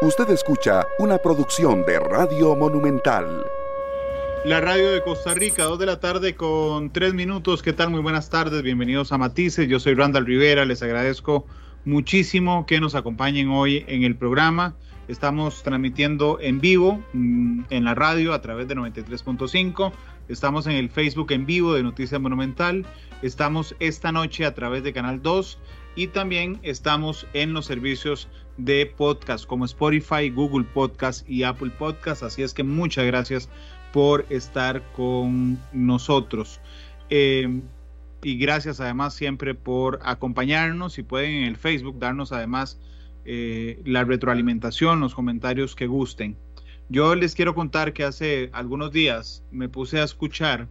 Usted escucha una producción de Radio Monumental. La radio de Costa Rica, dos de la tarde con tres minutos. ¿Qué tal? Muy buenas tardes, bienvenidos a Matices. Yo soy Randall Rivera, les agradezco muchísimo que nos acompañen hoy en el programa. Estamos transmitiendo en vivo mm, en la radio a través de 93.5. Estamos en el Facebook en vivo de Noticias Monumental. Estamos esta noche a través de Canal 2 y también estamos en los servicios de podcast como Spotify, Google Podcast y Apple Podcast. Así es que muchas gracias por estar con nosotros. Eh, y gracias además siempre por acompañarnos. Si pueden en el Facebook darnos además eh, la retroalimentación, los comentarios que gusten. Yo les quiero contar que hace algunos días me puse a escuchar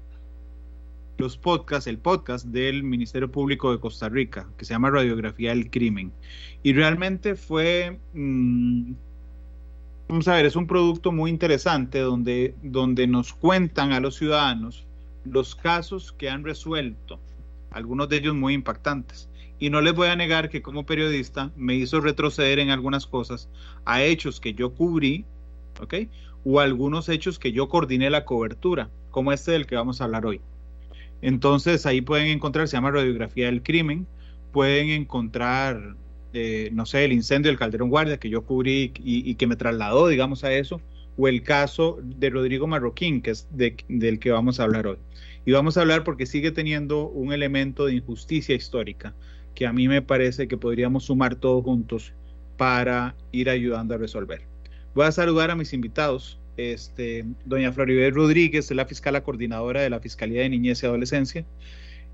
los podcasts, el podcast del Ministerio Público de Costa Rica, que se llama Radiografía del Crimen. Y realmente fue, mm, vamos a ver, es un producto muy interesante donde, donde nos cuentan a los ciudadanos los casos que han resuelto, algunos de ellos muy impactantes. Y no les voy a negar que como periodista me hizo retroceder en algunas cosas a hechos que yo cubrí, ¿ok? O algunos hechos que yo coordiné la cobertura, como este del que vamos a hablar hoy. Entonces ahí pueden encontrar, se llama radiografía del crimen, pueden encontrar, eh, no sé, el incendio del Calderón Guardia que yo cubrí y, que me trasladó, digamos, a eso, o el caso de Rodrigo Marroquín, que es del que vamos a hablar hoy. Y vamos a hablar porque sigue teniendo un elemento de injusticia histórica que a mí me parece que podríamos sumar todos juntos para ir ayudando a resolver. Voy a saludar a mis invitados este, doña Floribel Rodríguez, es la fiscal coordinadora de la Fiscalía de Niñez y Adolescencia.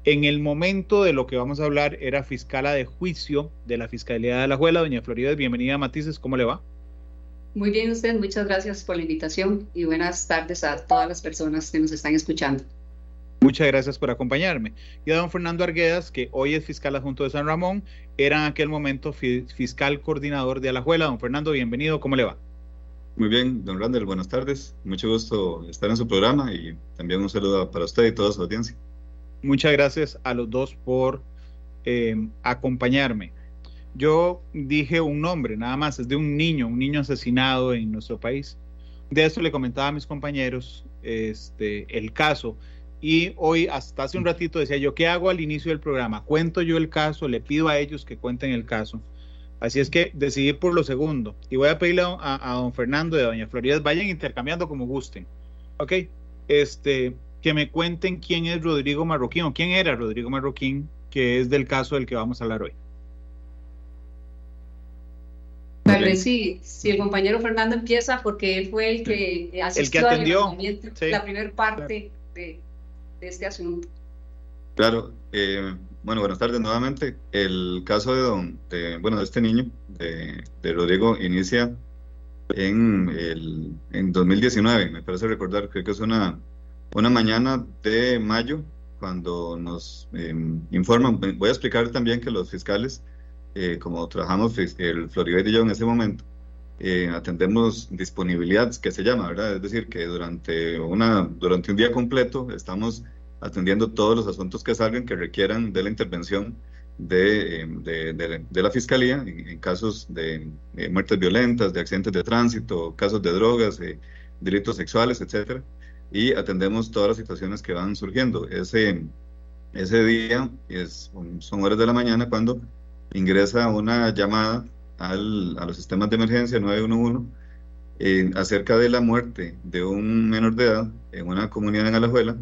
En el momento de lo que vamos a hablar, era fiscala de juicio de la Fiscalía de la Juela. Doña Floribel, bienvenida a Matices, ¿cómo le va? Muy bien, usted, muchas gracias por la invitación y buenas tardes a todas las personas que nos están escuchando. Muchas gracias por acompañarme. Y a don Fernando Arguedas, que hoy es fiscal adjunto de San Ramón, era en aquel momento fiscal coordinador de Alajuela. Don Fernando, bienvenido, ¿cómo le va? Muy bien, don Randall, buenas tardes. Mucho gusto estar en su programa y también un saludo para usted y toda su audiencia. Muchas gracias a los dos por eh, acompañarme. Yo dije un nombre, nada más, es de un niño, un niño asesinado en nuestro país. De eso le comentaba a mis compañeros este, el caso. Y hoy, hasta hace un ratito, decía yo, ¿qué hago al inicio del programa? Cuento yo el caso, le pido a ellos que cuenten el caso Así es que decidí por lo segundo. Y voy a pedirle a, don Fernando y a doña Florida, vayan intercambiando como gusten. Ok, este, que me cuenten quién es Rodrigo Marroquín o quién era Rodrigo Marroquín, que es del caso del que vamos a hablar hoy. Tal vez sí, si el compañero Fernando empieza, porque él fue el que asistió el que atendió la primera parte de, de, este asunto. Claro, eh, bueno, buenas tardes nuevamente. El caso de, don, bueno, de este niño, de, Rodrigo, inicia en, el, en 2019, me parece recordar, creo que es una, una mañana de mayo, cuando nos em, informan, voy a explicar también que los fiscales, eh, como trabajamos el Floribet y yo en ese momento, eh, atendemos disponibilidad, que se llama, ¿verdad? Es decir, que durante, una, durante un día completo estamos atendiendo todos los asuntos que salgan que requieran de la intervención de, eh, la Fiscalía en, casos de muertes violentas, de accidentes de tránsito, casos de drogas, eh, delitos sexuales, etcétera, y atendemos todas las situaciones que van surgiendo. Ese, ese día es, son horas de la mañana cuando ingresa una llamada al, a los sistemas de emergencia 911 eh, acerca de la muerte de un menor de edad en una comunidad en Alajuela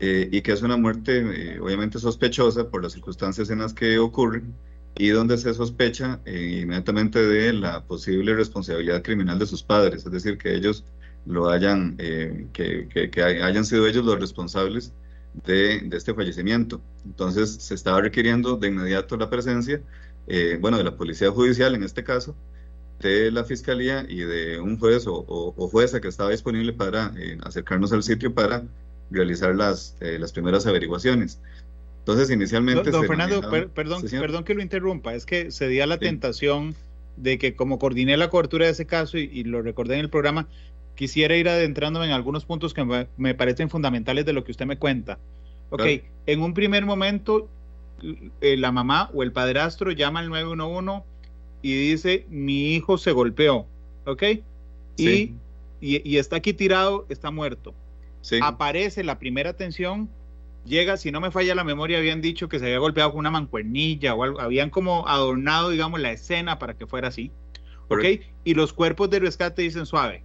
eh, y que es una muerte eh, obviamente sospechosa por las circunstancias en las que ocurre y donde se sospecha eh, inmediatamente de la posible responsabilidad criminal de sus padres, es decir, que ellos lo hayan, que, que, hayan sido ellos los responsables de, de, este fallecimiento. Entonces se estaba requiriendo de inmediato la presencia, bueno, de la policía judicial en este caso, de la fiscalía y de un juez o, o jueza que estaba disponible para acercarnos al sitio para realizar las, eh, las primeras averiguaciones. Entonces, inicialmente... Don, Fernando, perdón, perdón que lo interrumpa, es que se dio la tentación de que como coordiné la cobertura de ese caso y, lo recordé en el programa, quisiera ir adentrándome en algunos puntos que me, parecen fundamentales de lo que usted me cuenta. Ok, en un primer momento, eh, la mamá o el padrastro llama al 911 y dice, mi hijo se golpeó. ¿ok? Y, y, está aquí tirado, está muerto. Aparece la primera tensión, llega, si no me falla la memoria, habían dicho que se había golpeado con una mancuernilla o algo, habían como adornado, digamos, la escena para que fuera así. ¿Ok? Y los cuerpos de rescate dicen suave.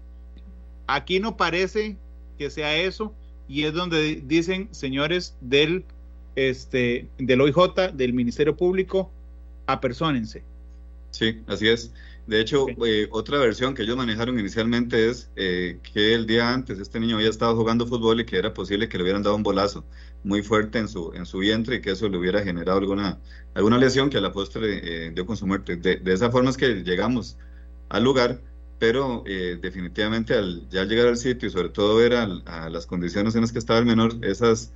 Aquí no parece que sea eso, y es donde dicen, señores del, este, del OIJ, del Ministerio Público, apersónense. Sí, así es. De hecho, eh, otra versión que ellos manejaron inicialmente es eh, que el día antes este niño había estado jugando fútbol y que era posible que le hubieran dado un bolazo muy fuerte en su, en su vientre y que eso le hubiera generado alguna, alguna lesión que a la postre eh, dio con su muerte. De, de, esa forma es que llegamos al lugar pero definitivamente al ya llegar al sitio y sobre todo ver a, las condiciones en las que estaba el menor, esas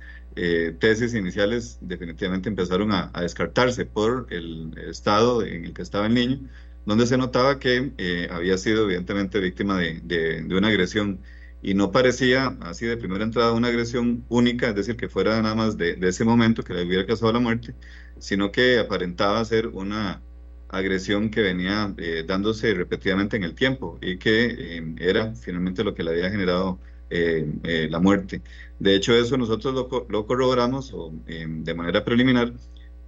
tesis iniciales definitivamente empezaron a, descartarse por el estado en el que estaba el niño, donde se notaba que eh, había sido evidentemente víctima de, de, una agresión y no parecía así de primera entrada una agresión única, es decir, que fuera nada más de, de ese momento que le hubiera causado la muerte, sino que aparentaba ser una agresión que venía eh, dándose repetidamente en el tiempo y que eh, era finalmente lo que le había generado la muerte. De hecho, eso nosotros lo, corroboramos de manera preliminar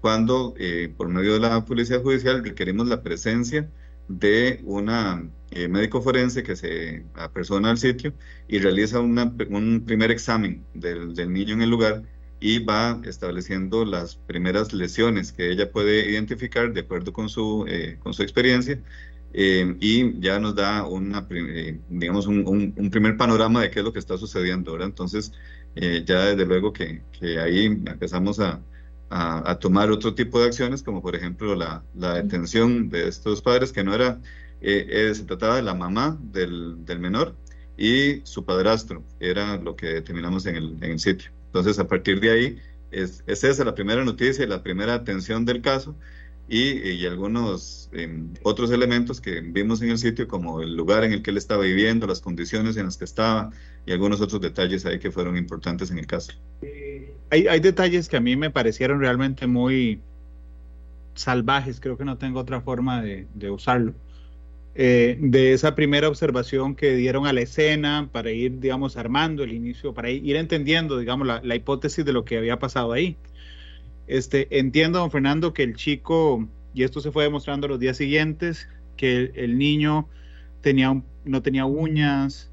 cuando, por medio de la Policía Judicial, requerimos la presencia de una médico forense que se apersona al sitio y realiza un primer examen del, del niño en el lugar y va estableciendo las primeras lesiones que ella puede identificar de acuerdo con su, eh, con su experiencia eh, y ya nos da una, eh, digamos un, un, primer panorama de qué es lo que está sucediendo. ahora Entonces, ya desde luego que, que ahí empezamos a, a, tomar otro tipo de acciones, como por ejemplo la, la detención de estos padres, que no era, se trataba de la mamá del, del menor y su padrastro, era lo que determinamos en el, en el sitio. Entonces, a partir de ahí, es, es esa la primera noticia y la primera atención del caso y, algunos em, otros elementos que vimos en el sitio, como el lugar en el que él estaba viviendo, las condiciones en las que estaba y algunos otros detalles ahí que fueron importantes en el caso. hay, hay detalles que a mí me parecieron realmente muy salvajes, creo que no tengo otra forma de, de usarlo. Eh, de esa primera observación que dieron a la escena para ir, digamos, armando el inicio, para ir entendiendo, digamos, la, hipótesis de lo que había pasado ahí. Este, entiendo, don Fernando, que el chico, y esto se fue demostrando los días siguientes, que el, niño tenía no tenía uñas,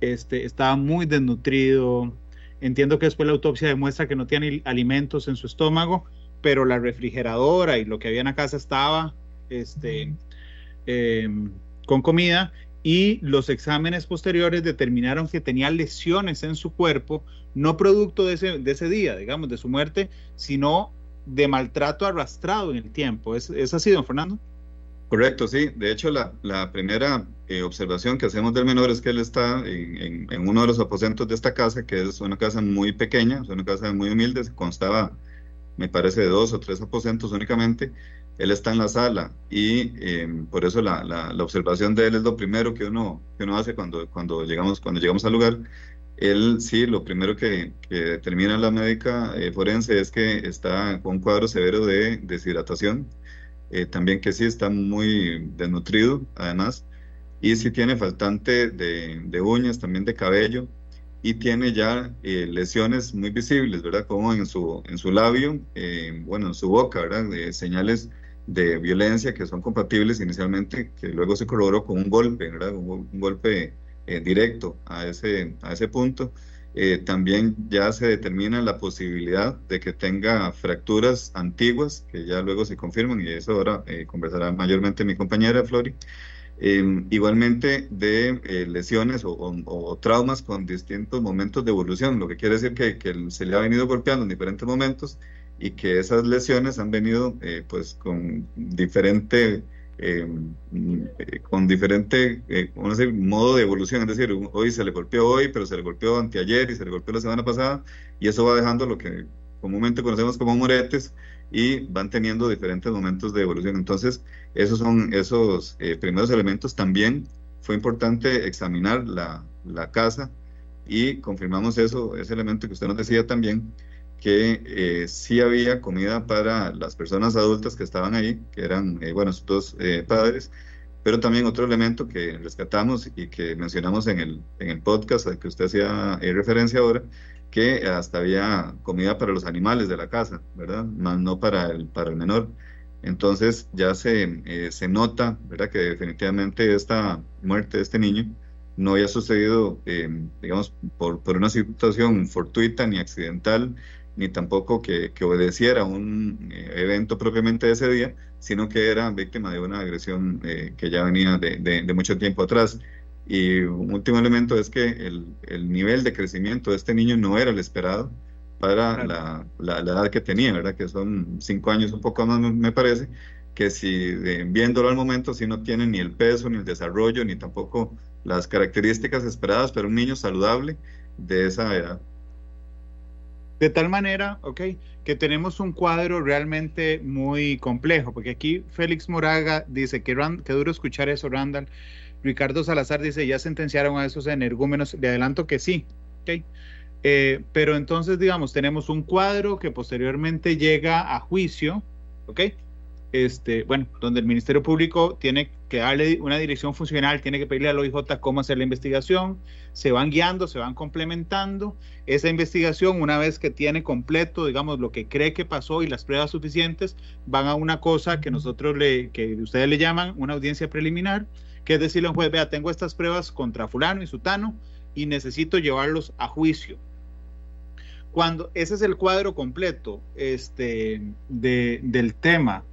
este, estaba muy desnutrido. Entiendo que después la autopsia demuestra que no tiene alimentos en su estómago, pero la refrigeradora y lo que había en la casa estaba este, Em, con comida y los exámenes posteriores determinaron que tenía lesiones en su cuerpo, no producto de ese, de ese día, digamos, de su muerte, sino de maltrato arrastrado en el tiempo. ¿Es, es así, don Fernando? Correcto, sí. De hecho, la, la primera eh, observación que hacemos del menor es que él está en, en, uno de los aposentos de esta casa, que es una casa muy pequeña, es una casa muy humilde, constaba, me parece, de dos o tres aposentos únicamente, él está en la sala y em, por eso la, la, observación de él es lo primero que uno, que uno hace cuando, cuando, llegamos, cuando llegamos al lugar. Él sí, lo primero que, que determina la médica eh, forense es que está con un cuadro severo de deshidratación, eh, también que sí está muy desnutrido además, y sí tiene faltante de, de uñas, también de cabello, y tiene ya eh, lesiones muy visibles, ¿verdad? Como en su, en su labio, bueno, en su boca, ¿verdad? De señales de violencia que son compatibles inicialmente, que luego se corroboró con un golpe, ¿verdad? Un, golpe eh, directo a ese, a ese punto. Eh, también ya se determina la posibilidad de que tenga fracturas antiguas, que ya luego se confirman, y eso ahora eh, conversará mayormente mi compañera Flori. Em, igualmente de lesiones o, traumas con distintos momentos de evolución, lo que quiere decir que, que se le ha venido golpeando en diferentes momentos y que esas lesiones han venido eh, pues con diferente eh, eh, con diferente modo de evolución, es decir, hoy se le golpeó hoy, pero se le golpeó anteayer y se le golpeó la semana pasada y eso va dejando lo que comúnmente conocemos como moretes y van teniendo diferentes momentos de evolución. Entonces, esos son esos primeros elementos. También fue importante examinar la, la casa y confirmamos eso, ese elemento que usted nos decía también, que eh, sí había comida para las personas adultas que estaban ahí, que eran, eh, bueno, sus dos eh, padres, Pero también otro elemento que rescatamos y que mencionamos en el, en el podcast al que usted hacía eh, referencia ahora, que hasta había comida para los animales de la casa, ¿verdad? Más no para el, para el menor. Entonces ya se, eh, se nota, ¿verdad? Que definitivamente esta muerte de este niño no había sucedido, eh, digamos, por, por, una situación fortuita ni accidental, ni tampoco que, que obedeciera a un evento propiamente de ese día, sino que era víctima de una agresión eh, que ya venía de, de, mucho tiempo atrás. Y un último elemento es que el, el, nivel de crecimiento de este niño no era el esperado para la, la, edad que tenía, ¿verdad? Que son cinco años, un poco más me parece, que si viéndolo al momento, si no tiene ni el peso, ni el desarrollo, ni tampoco las características esperadas para un niño saludable de esa edad. De tal manera, ok, que tenemos un cuadro realmente muy complejo, porque aquí Félix Moraga dice que, duro escuchar eso, Randall. Ricardo Salazar dice, ya sentenciaron a esos energúmenos. Le adelanto que sí, ok. Eh, pero entonces, digamos, tenemos un cuadro que posteriormente llega a juicio, ¿ok? Este, bueno, donde el Ministerio Público tiene que darle una dirección funcional, tiene que pedirle al OIJ cómo hacer la investigación, se van guiando, se van complementando. Esa investigación, una vez que tiene completo, digamos, lo que cree que pasó y las pruebas suficientes, van a una cosa que nosotros le, que ustedes le llaman una audiencia preliminar, que es decirle a un juez, vea, tengo estas pruebas contra fulano y sutano y necesito llevarlos a juicio. Cuando ese es el cuadro completo este, de, del tema,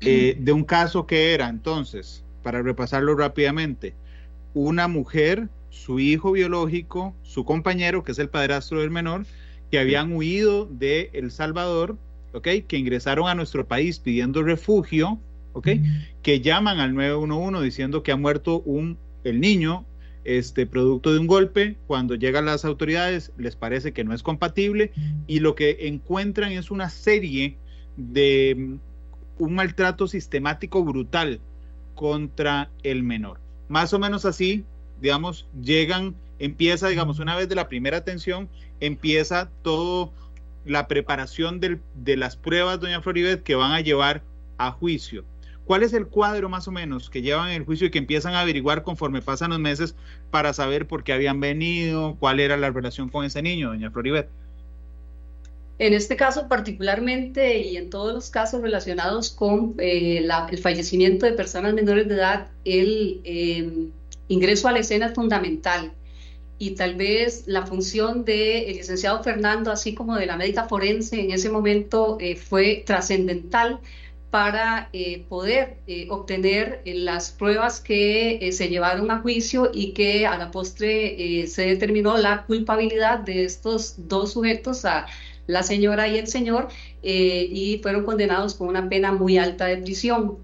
eh, de un caso que era entonces, para repasarlo rápidamente, una mujer, su hijo biológico, su compañero, que es el padrastro del menor, que habían huido de El Salvador, ¿ok? Que ingresaron a nuestro país pidiendo refugio, ¿ok? Que llaman al 911 diciendo que ha muerto un, el niño, este, producto de un golpe. Cuando llegan las autoridades les parece que no es compatible y lo que encuentran es una serie de un maltrato sistemático brutal contra el menor. Más o menos así, digamos, llegan, empieza, digamos, una vez de la primera atención, empieza todo la preparación de las pruebas, doña Floribet, que van a llevar a juicio. ¿Cuál es el cuadro más o menos que llevan el juicio y que empiezan a averiguar conforme pasan los meses para saber por qué habían venido, cuál era la relación con ese niño, doña Floribet? En este caso particularmente y en todos los casos relacionados con eh, el fallecimiento de personas menores de edad, el em, ingreso a la escena es fundamental. Y tal vez la función del licenciado Fernando, así como de la médica forense en ese momento, eh, fue trascendental para eh, poder obtener las pruebas que se llevaron a juicio y que a la postre se determinó la culpabilidad de estos dos sujetos a la señora y el señor, eh, y fueron condenados con una pena muy alta de prisión.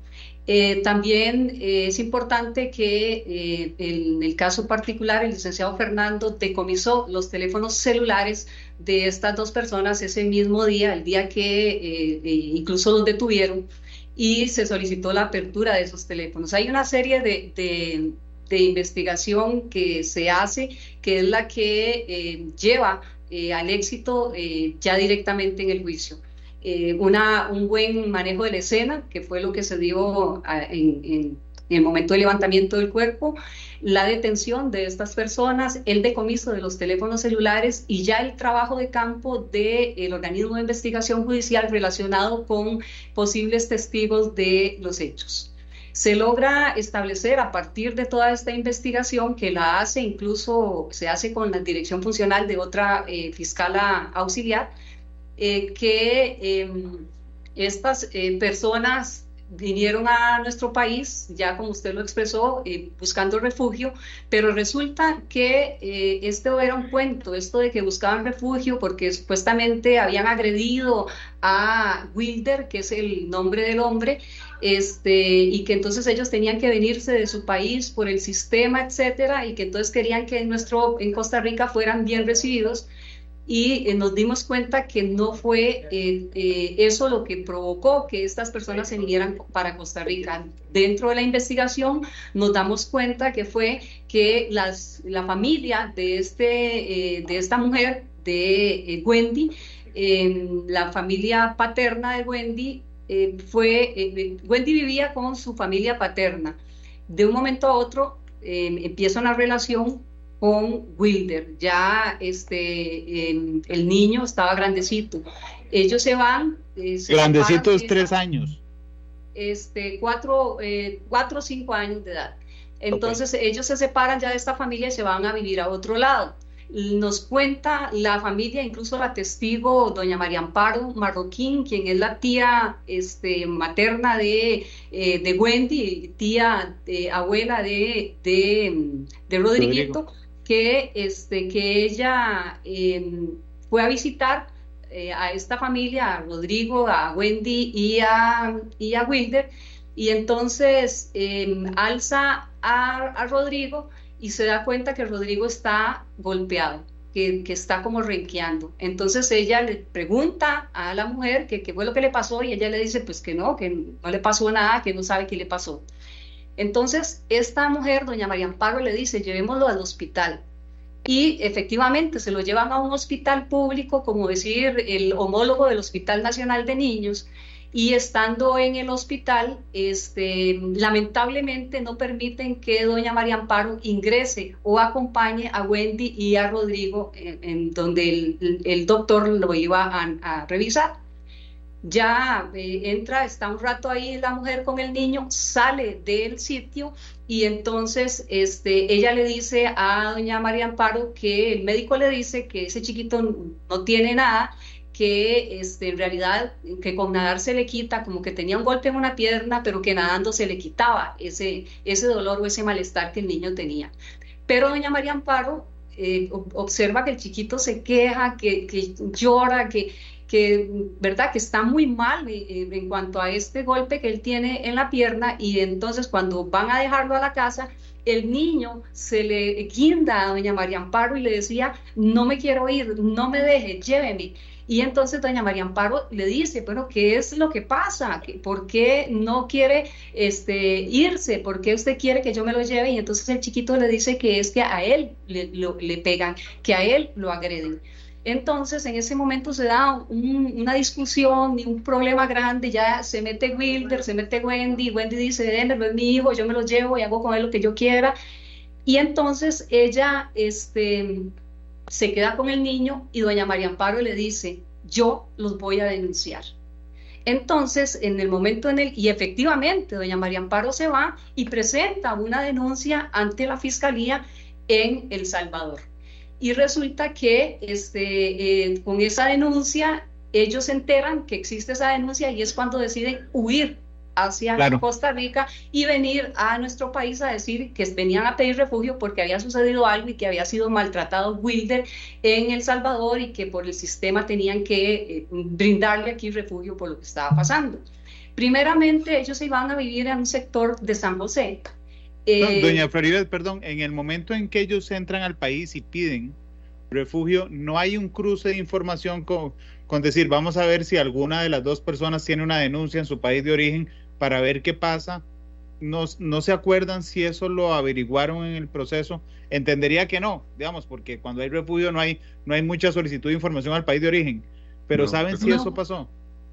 Eh, también eh, es importante que en el caso particular el licenciado Fernando decomisó los teléfonos celulares de estas dos personas ese mismo día, el día que incluso los detuvieron, y se solicitó la apertura de esos teléfonos. Hay una serie de, de investigación que se hace, que es la que lleva eh, al éxito eh, ya directamente en el juicio. Eh, una, un buen manejo de la escena, que fue lo que se dio en, el momento del levantamiento del cuerpo, la detención de estas personas, el decomiso de los teléfonos celulares y ya el trabajo de campo del organismo de investigación judicial relacionado con posibles testigos de los hechos se logra establecer a partir de toda esta investigación que la hace, incluso se hace con la dirección funcional de otra eh, fiscal auxiliar, eh, que em, estas eh, personas vinieron a nuestro país, ya como usted lo expresó, buscando refugio, pero resulta que esto era un cuento, esto de que buscaban refugio porque supuestamente habían agredido a Wilder, que es el nombre del hombre, este, y que entonces ellos tenían que venirse de su país por el sistema, etcétera, y que entonces querían que en, nuestro, en Costa Rica fueran bien recibidos. Y eh, nos dimos cuenta que no fue eh, eh, eso lo que provocó que estas personas se vinieran para Costa Rica. Dentro de la investigación nos damos cuenta que fue que las, la familia de, este, de esta mujer, de Wendy, la familia paterna de Wendy, eh, fue, eh, Wendy vivía con su familia paterna. de un momento a otro em, empieza una relación con Wilder. Ya este, el niño estaba grandecito. Ellos se van. Eh, grandecito es tres años. Este, cuatro, eh, cuatro o cinco años de edad. Entonces ellos se separan ya de esta familia y se van a vivir a otro lado. Nos cuenta la familia, incluso la testigo, doña María Amparo Marroquín, quien es la tía este, materna de, eh, de Wendy, tía abuela de, de, de Rodriguito, que, este, que ella em, fue a visitar eh, a esta familia, a Rodrigo, a Wendy y a, y a Wilder, y entonces em, alza a, Rodrigo y se da cuenta que Rodrigo está golpeado. Que, que, está como renqueando. Entonces ella le pregunta a la mujer qué fue lo que le pasó y ella le dice pues que no, que no le pasó nada, que no sabe qué le pasó. Entonces esta mujer, doña María Amparo, le dice llevémoslo al hospital. Y efectivamente se lo llevan a un hospital público, como decir el homólogo del Hospital Nacional de Niños, y estando en el hospital, este, lamentablemente no permiten que doña María Amparo ingrese o acompañe a Wendy y a Rodrigo en, donde el, doctor lo iba a revisar ya eh, entra, está un rato ahí la mujer con el niño, sale del sitio y entonces este, ella le dice a doña María Amparo que el médico le dice que ese chiquito no tiene nada, que este, en realidad que con nadar se le quita, como que tenía un golpe en una pierna, pero que nadando se le quitaba ese, ese dolor o ese malestar que el niño tenía. Pero doña María Amparo eh, observa que el chiquito se queja, que, que llora, que que, ¿verdad? que está muy mal eh, eh, en cuanto a este golpe que él tiene en la pierna y entonces cuando van a dejarlo a la casa, el niño se le guinda a doña María Amparo y le decía, no me quiero ir, no me deje, lléveme. Y entonces doña María Amparo le dice, bueno, ¿qué es lo que pasa? ¿Por qué no quiere este, irse? ¿Por qué usted quiere que yo me lo lleve? Y entonces el chiquito le dice que es que a él le, le pegan, que a él lo agreden. Entonces, en ese momento se da una discusión y un problema grande, ya se mete Wilder, se mete Wendy, Wendy dice, démelo, es mi hijo, yo me lo llevo y hago con él lo que yo quiera. Y entonces ella este, se queda con el niño y doña María Amparo le dice, yo los voy a denunciar. Entonces, en el momento en el, y efectivamente, doña María Amparo se va y presenta una denuncia ante la Fiscalía en El Salvador y resulta que este, eh, con esa denuncia ellos se enteran que existe esa denuncia y es cuando deciden huir hacia Costa Rica y venir a nuestro país a decir que venían a pedir refugio porque había sucedido algo y que había sido maltratado Wilder en El Salvador y que por el sistema tenían que eh, brindarle aquí refugio por lo que estaba pasando. Primeramente, ellos se iban a vivir en un sector de San José, eh, doña Floribel, perdón, en el momento en que ellos entran al país y piden refugio, no hay un cruce de información con, con decir, vamos a ver si alguna de las dos personas tiene una denuncia en su país de origen para ver qué pasa. No, no se acuerdan si eso lo averiguaron en el proceso. Entendería que no, digamos, porque cuando hay refugio no hay, no hay mucha solicitud de información al país de origen. Pero ¿saben si eso pasó?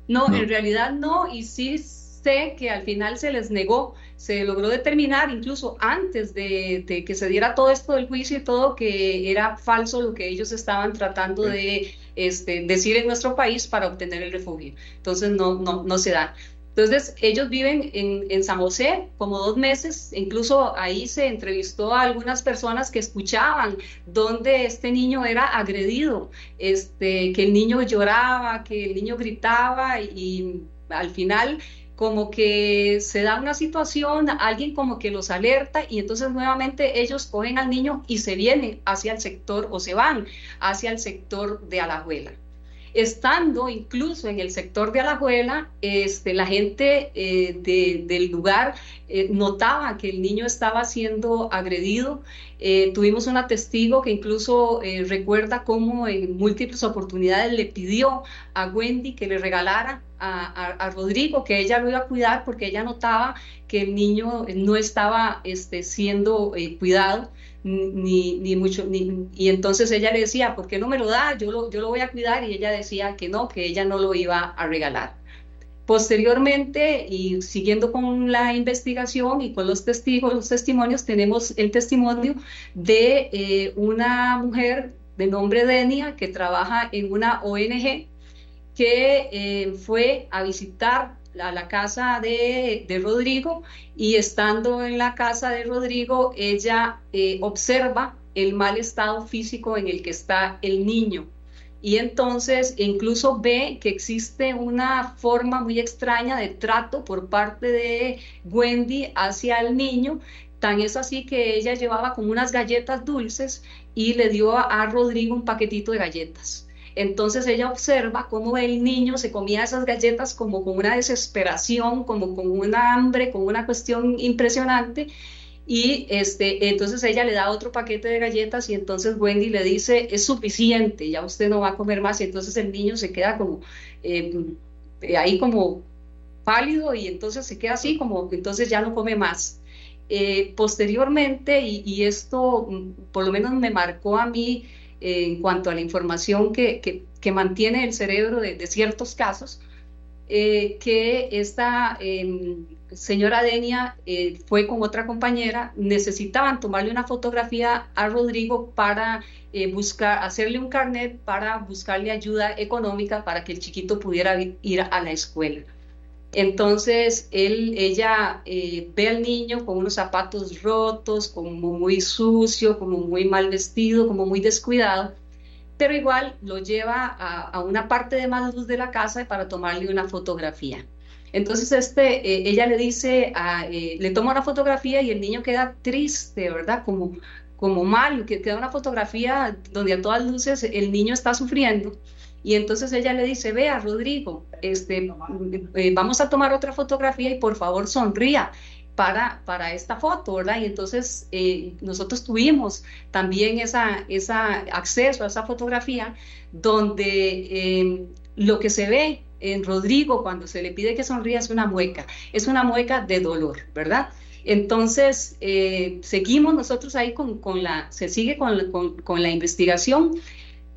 No, en realidad no, y sí sé que al final se les negó, se logró determinar incluso antes de, que se diera todo esto del juicio y todo que era falso lo que ellos estaban tratando de este, decir en nuestro país para obtener el refugio. Entonces no, no, no se da. Entonces, ellos viven en, en, San José como dos meses, incluso ahí se entrevistó a algunas personas que escuchaban donde este niño era agredido, este, que el niño lloraba, que el niño gritaba y al final como que se da una situación, alguien como que los alerta y entonces nuevamente ellos cogen al niño y se vienen hacia el sector o se van hacia el sector de Alajuela. Estando incluso en el sector de Alajuela, este, la gente eh, del lugar eh, notaba que el niño estaba siendo agredido. Eh, tuvimos una testigo que incluso recuerda cómo en múltiples oportunidades le pidió a Wendy que le regalara a, Rodrigo que ella lo iba a cuidar porque ella notaba que el niño no estaba este, siendo cuidado ni, ni mucho, y entonces ella le decía, ¿por qué no me lo da? Yo lo, yo lo voy a cuidar y ella decía que no, que ella no lo iba a regalar. Posteriormente, y siguiendo con la investigación y con los testigos, los testimonios, tenemos el testimonio de eh, una mujer de nombre Denia que trabaja en una ONG que eh, fue a visitar a la casa de, Rodrigo y estando en la casa de Rodrigo, ella eh, observa el mal estado físico en el que está el niño y entonces incluso ve que existe una forma muy extraña de trato por parte de Wendy hacia el niño. Tan es así que ella llevaba como unas galletas dulces y le dio a, Rodrigo un paquetito de galletas. Entonces ella observa cómo el niño se comía esas galletas como con una desesperación, como con una hambre, con una cuestión impresionante y este, entonces ella le da otro paquete de galletas y entonces Wendy le dice, es suficiente, ya usted no va a comer más. Y entonces el niño se queda como eh, ahí como pálido y entonces se queda así como, entonces ya no come más. Eh, posteriormente, y, esto mm, por lo menos me marcó a mí eh, en cuanto a la información que, que, mantiene el cerebro de, de ciertos casos, que esta em, señora Denia eh, fue con otra compañera, necesitaban tomarle una fotografía a Rodrigo para eh, buscar, hacerle un carnet para buscarle ayuda económica para que el chiquito pudiera ir a la escuela. Entonces él, ella eh, ve al niño con unos zapatos rotos, como muy sucio, como muy mal vestido, como muy descuidado, pero igual lo lleva a, una parte de más luz de la casa para tomarle una fotografía. Entonces este, eh, ella le dice, eh, le toma una fotografía y el niño queda triste, ¿verdad? Como, como mal, que queda una fotografía donde a todas luces el niño está sufriendo. Y entonces ella le dice, vea, Rodrigo, este, eh, vamos a tomar otra fotografía y por favor sonría para, para esta foto, ¿verdad? Y entonces nosotros tuvimos también esa, esa acceso a esa fotografía donde lo que se ve en Rodrigo cuando se le pide que sonría es una mueca, es una mueca de dolor, ¿verdad? Entonces, eh, seguimos nosotros ahí con, la, se sigue con, la investigación,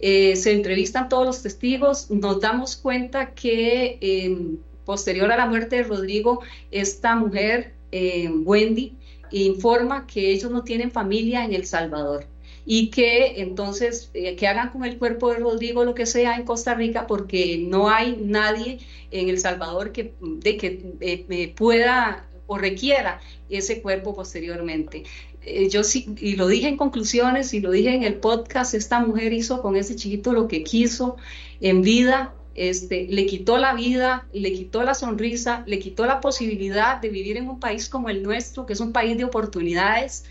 eh, se entrevistan todos los testigos, nos damos cuenta que em, posterior a la muerte de Rodrigo, esta mujer, eh, Wendy, informa que ellos no tienen familia en El Salvador y que entonces eh, que hagan con el cuerpo de Rodrigo lo que sea en Costa Rica porque no hay nadie en El Salvador que, de que eh, pueda o requiera ese cuerpo posteriormente. yo sí, y lo dije en conclusiones y lo dije en el podcast, esta mujer hizo con ese chiquito lo que quiso en vida, este, le quitó la vida, le quitó la sonrisa, le quitó la posibilidad de vivir en un país como el nuestro, que es un país de oportunidades,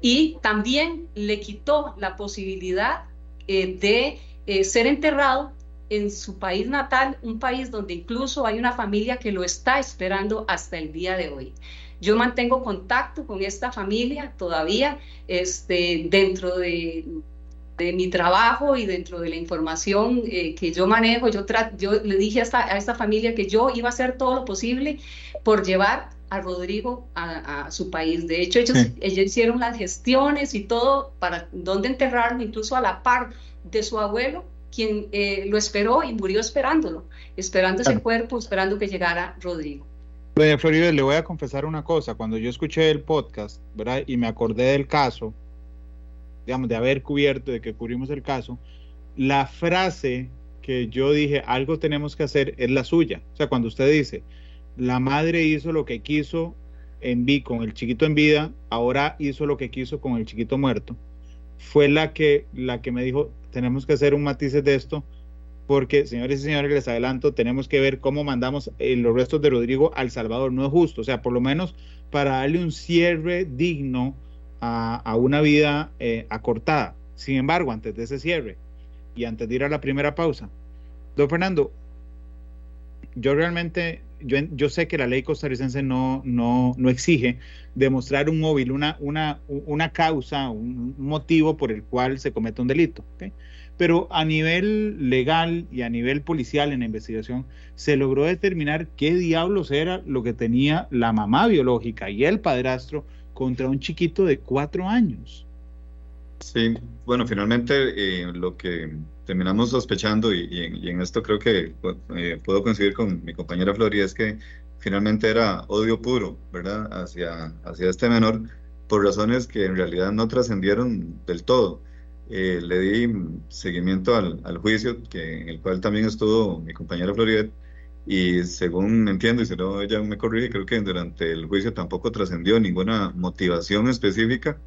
y también le quitó la posibilidad eh, de eh, ser enterrado en su país natal, un país donde incluso hay una familia que lo está esperando hasta el día de hoy. Yo mantengo contacto con esta familia todavía este, dentro de de mi trabajo y dentro de la información eh, que yo manejo, yo, yo le dije a esta, a esta, familia que yo iba a hacer todo lo posible por llevar a Rodrigo a, su país. De hecho, ellos, ellos, hicieron las gestiones y todo para dónde enterrarlo, incluso a la par de su abuelo, quien eh, lo esperó y murió esperándolo, esperando ese cuerpo, esperando que llegara Rodrigo. Doña Florida, le voy a confesar una cosa. Cuando yo escuché el podcast, ¿verdad? Y me acordé del caso, digamos, de haber cubierto, de que cubrimos el caso, la frase que yo dije, algo tenemos que hacer, es la suya. O sea, cuando usted dice, la madre hizo lo que quiso en vi con el chiquito en vida, ahora hizo lo que quiso con el chiquito muerto, fue la que, la que me dijo, tenemos que hacer un matiz de esto, porque, señores y señores, les adelanto, tenemos que ver cómo mandamos eh, los restos de Rodrigo al Salvador. No es justo, o sea, por lo menos para darle un cierre digno a, una vida eh, acortada. Sin embargo, antes de ese cierre y antes de ir a la primera pausa, don Fernando, yo realmente, yo, sé que la ley costarricense no, no, no exige demostrar un móvil, una, una, una causa, un motivo por el cual se comete un delito. Pero a nivel legal y a nivel policial en la investigación se logró determinar qué diablos era lo que tenía la mamá biológica y el padrastro contra un chiquito de cuatro años. Sí, bueno, finalmente eh, lo que terminamos sospechando, y, en, esto creo que eh, puedo coincidir con mi compañera Floria, es que finalmente era odio puro, ¿verdad?, hacia, hacia este menor, por razones que en realidad no trascendieron del todo. Eh, le di seguimiento al, al, juicio, que, en el cual también estuvo mi compañera Floridet, y según entiendo, y si no ella me corrige, creo que durante el juicio tampoco trascendió ninguna motivación específica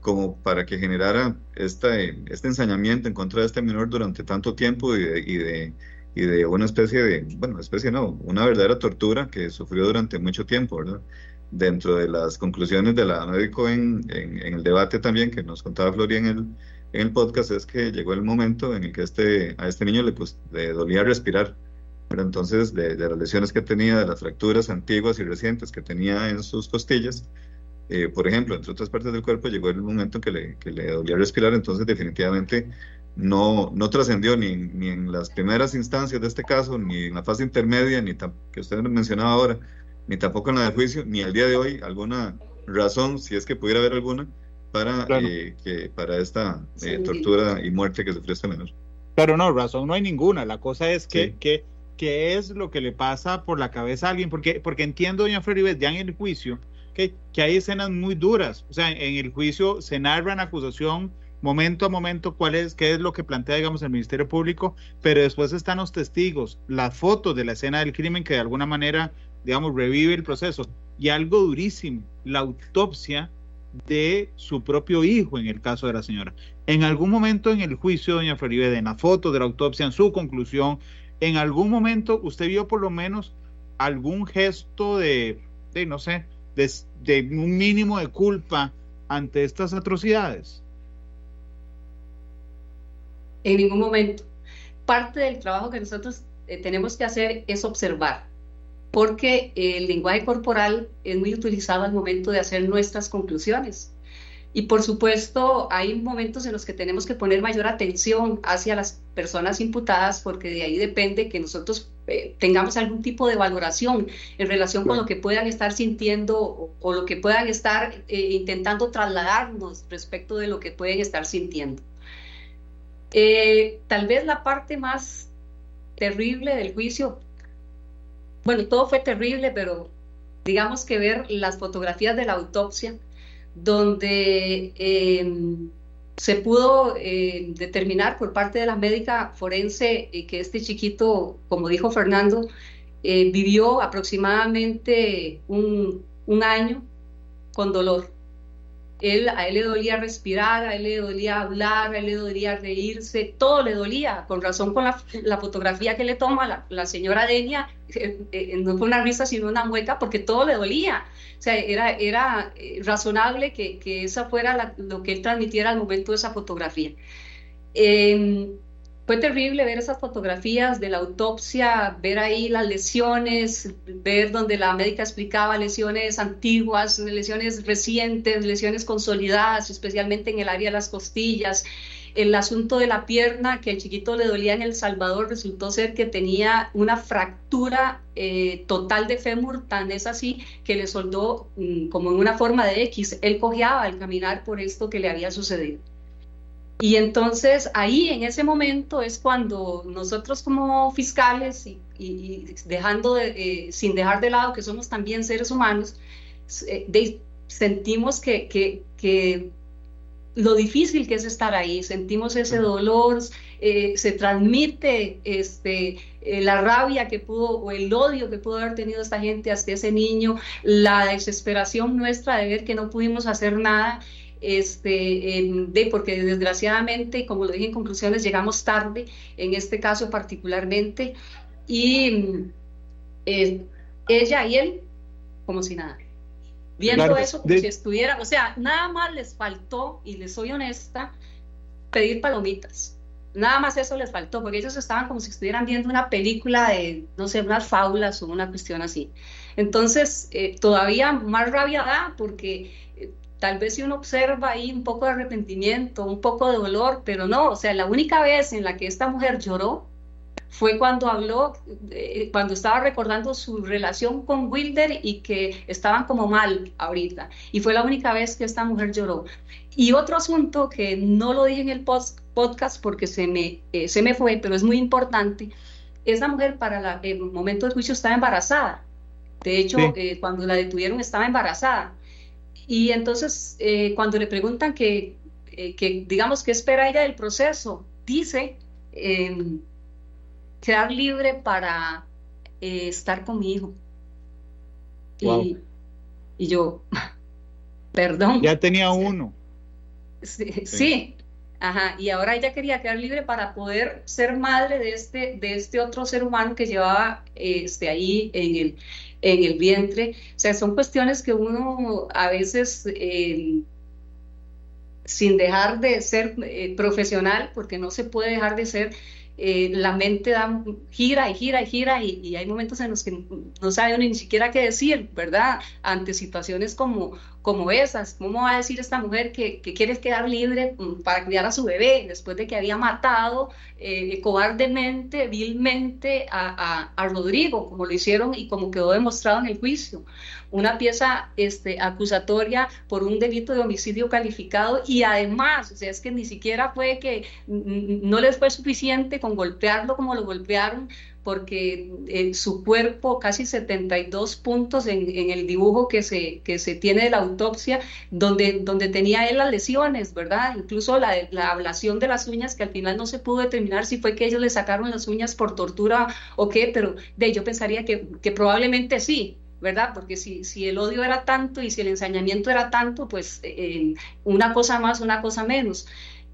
como para que generara esta, este ensañamiento en contra de este menor durante tanto tiempo y de, y de, y de una especie de, bueno, especie no, una verdadera tortura que sufrió durante mucho tiempo, ¿verdad? Dentro de las conclusiones de la médico en, en, el debate también que nos contaba Floria en el, en el podcast es que llegó el momento en el que este, a este niño le, pues, le dolía respirar. Pero entonces, de, de, las lesiones que tenía, de las fracturas antiguas y recientes que tenía en sus costillas, eh, por ejemplo, entre otras partes del cuerpo, llegó el momento que le, que le dolía respirar, entonces definitivamente no, no trascendió ni, ni, en las primeras instancias de este caso, ni en la fase intermedia, ni que usted mencionaba ahora, ni tampoco en la de juicio, ni al día de hoy alguna razón, si es que pudiera haber alguna, para, eh, que, para esta eh, tortura y muerte que sufrió este menor. Pero no, razón no hay ninguna. La cosa es que, que, que, es lo que le pasa por la cabeza a alguien, porque, porque entiendo, doña Floribet, ya en el juicio, que, hay escenas muy duras. O sea, en el juicio se narra en acusación momento a momento cuál es, qué es lo que plantea, digamos, el Ministerio Público, pero después están los testigos, las fotos de la escena del crimen que de alguna manera, digamos, revive el proceso. Y algo durísimo, la autopsia de su propio hijo en el caso de la señora. En algún momento en el juicio, doña Floribede, en la foto de la autopsia, en su conclusión, en algún momento usted vio por lo menos algún gesto de, de no sé, de, un mínimo de culpa ante estas atrocidades? En ningún momento. Parte del trabajo que nosotros eh, tenemos que hacer es observar, porque el lenguaje corporal es muy utilizado al momento de hacer nuestras conclusiones. Y por supuesto, hay momentos en los que tenemos que poner mayor atención hacia las personas imputadas porque de ahí depende que nosotros eh, tengamos algún tipo de valoración en relación con lo que puedan estar sintiendo o, lo que puedan estar eh, intentando trasladarnos respecto de lo que pueden estar sintiendo. Eh, tal vez la parte más terrible del juicio, bueno, todo fue terrible, pero digamos que ver las fotografías de la autopsia, donde em, se pudo eh, determinar por parte de la médica forense eh, que este chiquito, como dijo Fernando, eh, vivió aproximadamente un año con dolor él, a él le dolía respirar, a él le dolía hablar, a él le dolía reírse, todo le dolía, con razón con la, fotografía que le toma la, señora Denia, eh, eh, no fue una risa sino una mueca, porque todo le dolía. O sea, era, era eh, razonable que, que fuera lo que él transmitiera al momento de esa fotografía. Em, fue terrible ver esas fotografías de la autopsia, ver ahí las lesiones, ver donde la médica explicaba lesiones antiguas, lesiones recientes, lesiones consolidadas, especialmente en el área de las costillas. El asunto de la pierna, que el chiquito le dolía en El Salvador, resultó ser que tenía una fractura eh, total de fémur, tan es así que le soldó mm, como en una forma de X. Él cojeaba al caminar por esto que le había sucedido. Y entonces ahí en ese momento es cuando nosotros como fiscales y, dejando eh, sin dejar de lado que somos también seres humanos, eh, sentimos que, que, lo difícil que es estar ahí, sentimos ese dolor, eh, se transmite este, la rabia que pudo o el odio que pudo haber tenido esta gente hacia ese niño, la desesperación nuestra de ver que no pudimos hacer nada este, de, porque desgraciadamente, como lo dije en conclusiones, llegamos tarde, en este caso particularmente, y eh, ella y él como si nada. Viendo eso como si estuvieran, o sea, nada más les faltó, y les soy honesta, pedir palomitas. Nada más eso les faltó, porque ellos estaban como si estuvieran viendo una película de, no sé, unas fábulas o una cuestión así. Entonces, eh, todavía más rabia da porque Tal vez si uno observa ahí un poco de arrepentimiento, un poco de dolor, pero no, o sea, la única vez en la que esta mujer lloró fue cuando habló, eh, cuando estaba recordando su relación con Wilder y que estaban como mal ahorita. Y fue la única vez que esta mujer lloró. Y otro asunto que no lo dije en el podcast porque se me, eh, se me fue, pero es muy importante, esa mujer para el momento del juicio estaba embarazada. De hecho, eh, cuando la detuvieron estaba embarazada. Y entonces, cuando le preguntan que, que, digamos, qué espera ella del proceso, dice em, quedar libre para eh, estar con mi hijo. Y, yo, perdón. Ya tenía uno. Sí, ajá. Y ahora ella quería quedar libre para poder ser madre de este, de este otro ser humano que llevaba este, ahí en el, en el vientre. O sea, son cuestiones que uno a veces... Eh, sin dejar de ser eh, profesional, porque no se puede dejar de ser, eh, la mente da, gira y gira y gira y, hay momentos en los que no sabe ni siquiera qué decir, ¿verdad? Ante situaciones como, como esas. ¿Cómo va a decir esta mujer que, quiere quedar libre mm, para criar a su bebé después de que había matado eh, cobardemente, vilmente a, a, Rodrigo, como lo hicieron y como quedó demostrado en el juicio? Una pieza este, acusatoria por un delito de homicidio calificado y además, o sea, es que ni siquiera fue que no les fue suficiente con golpearlo como lo golpearon, porque en su cuerpo, casi 72 puntos en, en, el dibujo que se, que se tiene de la autopsia, donde, donde tenía él las lesiones, ¿verdad? Incluso la, la, ablación de las uñas, que al final no se pudo determinar si fue que ellos le sacaron las uñas por tortura o qué, pero de yo pensaría que, que probablemente sí, ¿verdad? Porque si, si el odio era tanto y si el ensañamiento era tanto, pues eh, una cosa más, una cosa menos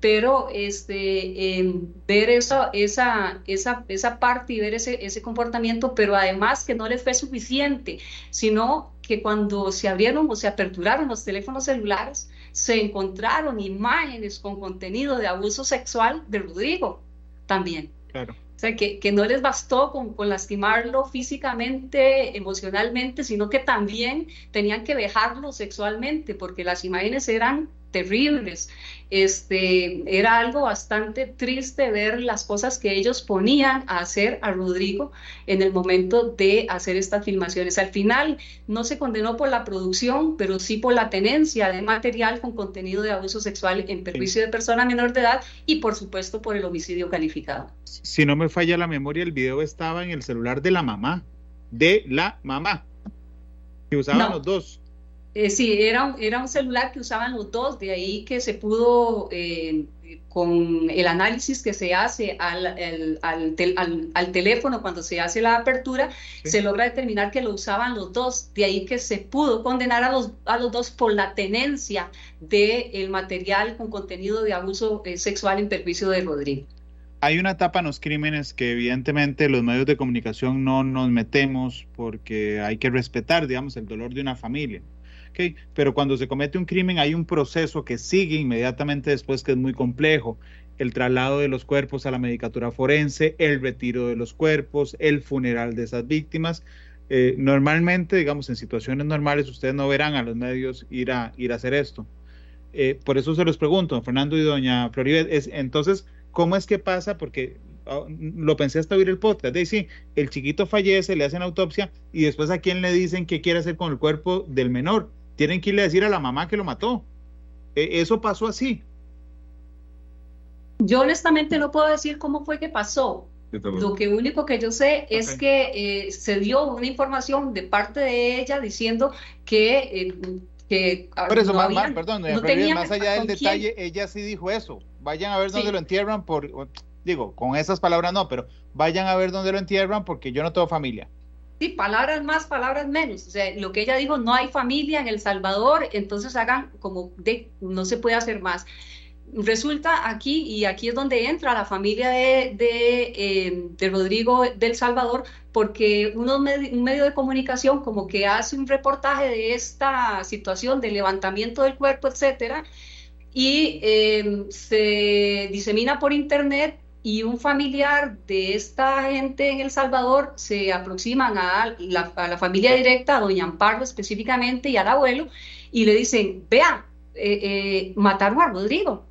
pero este, ver eso, esa, esa, esa parte y ver ese, ese comportamiento, pero además que no les fue suficiente, sino que cuando se abrieron o se aperturaron los teléfonos celulares, se encontraron imágenes con contenido de abuso sexual de Rodrigo también. Claro. O sea, que, que no les bastó con, con, lastimarlo físicamente, emocionalmente, sino que también tenían que dejarlo sexualmente, porque las imágenes eran terribles. Este, era algo bastante triste ver las cosas que ellos ponían a hacer a Rodrigo en el momento de hacer estas filmaciones. Al final no se condenó por la producción, pero sí por la tenencia de material con contenido de abuso sexual en perjuicio de persona menor de edad y por supuesto por el homicidio calificado. Si no me falla la memoria, el video estaba en el celular de la mamá, de la mamá, que usaban los dos. Eh, sí, era un, era un celular que usaban los dos, de ahí que se pudo, eh, con el análisis que se hace al, al, teléfono cuando se hace la apertura, se logra determinar que lo usaban los dos, de ahí que se pudo condenar a los, a los dos por la tenencia del material con contenido de abuso eh, sexual en perjuicio de Rodrigo. Hay una etapa en los crímenes que evidentemente los medios de comunicación no nos metemos porque hay que respetar, digamos, el dolor de una familia pero cuando se comete un crimen hay un proceso que sigue inmediatamente después que es muy complejo. El traslado de los cuerpos a la medicatura forense, el retiro de los cuerpos, el funeral de esas víctimas. Eh, normalmente, digamos, en situaciones normales, ustedes no verán a los medios ir a, ir a hacer esto. Eh, por eso se los pregunto, Fernando y doña Floribet, es, entonces, ¿cómo es que pasa? Porque ah, lo pensé hasta oír el podcast, de sí, el chiquito fallece, le hacen autopsia y después a quién le dicen qué quiere hacer con el cuerpo del menor tienen que irle a decir a la mamá que lo mató. E, eso pasó así. Yo honestamente no puedo decir cómo fue que pasó. Lo que único que yo sé es que eh, se dio una información de parte de ella diciendo que... Eh, que ah, Por eso, más, perdón, más allá del detalle, ella sí dijo eso. Vayan a ver dónde lo entierran por... Digo, con esas palabras no, pero vayan a ver dónde lo entierran porque yo no tengo familia palabras más, palabras menos. O sea, lo que ella dijo, no hay familia en El Salvador, entonces hagan como de, no se puede hacer más. Resulta aquí, y aquí es donde entra la familia de, de, em, Rodrigo del Salvador, porque un medio de comunicación como que hace un reportaje de esta situación de levantamiento del cuerpo, etcétera, y em, se disemina por internet y un familiar de esta gente en El Salvador se aproximan a la, familia directa, a doña Amparo específicamente y al abuelo, y le dicen, vea, eh, eh, mataron a Rodrigo.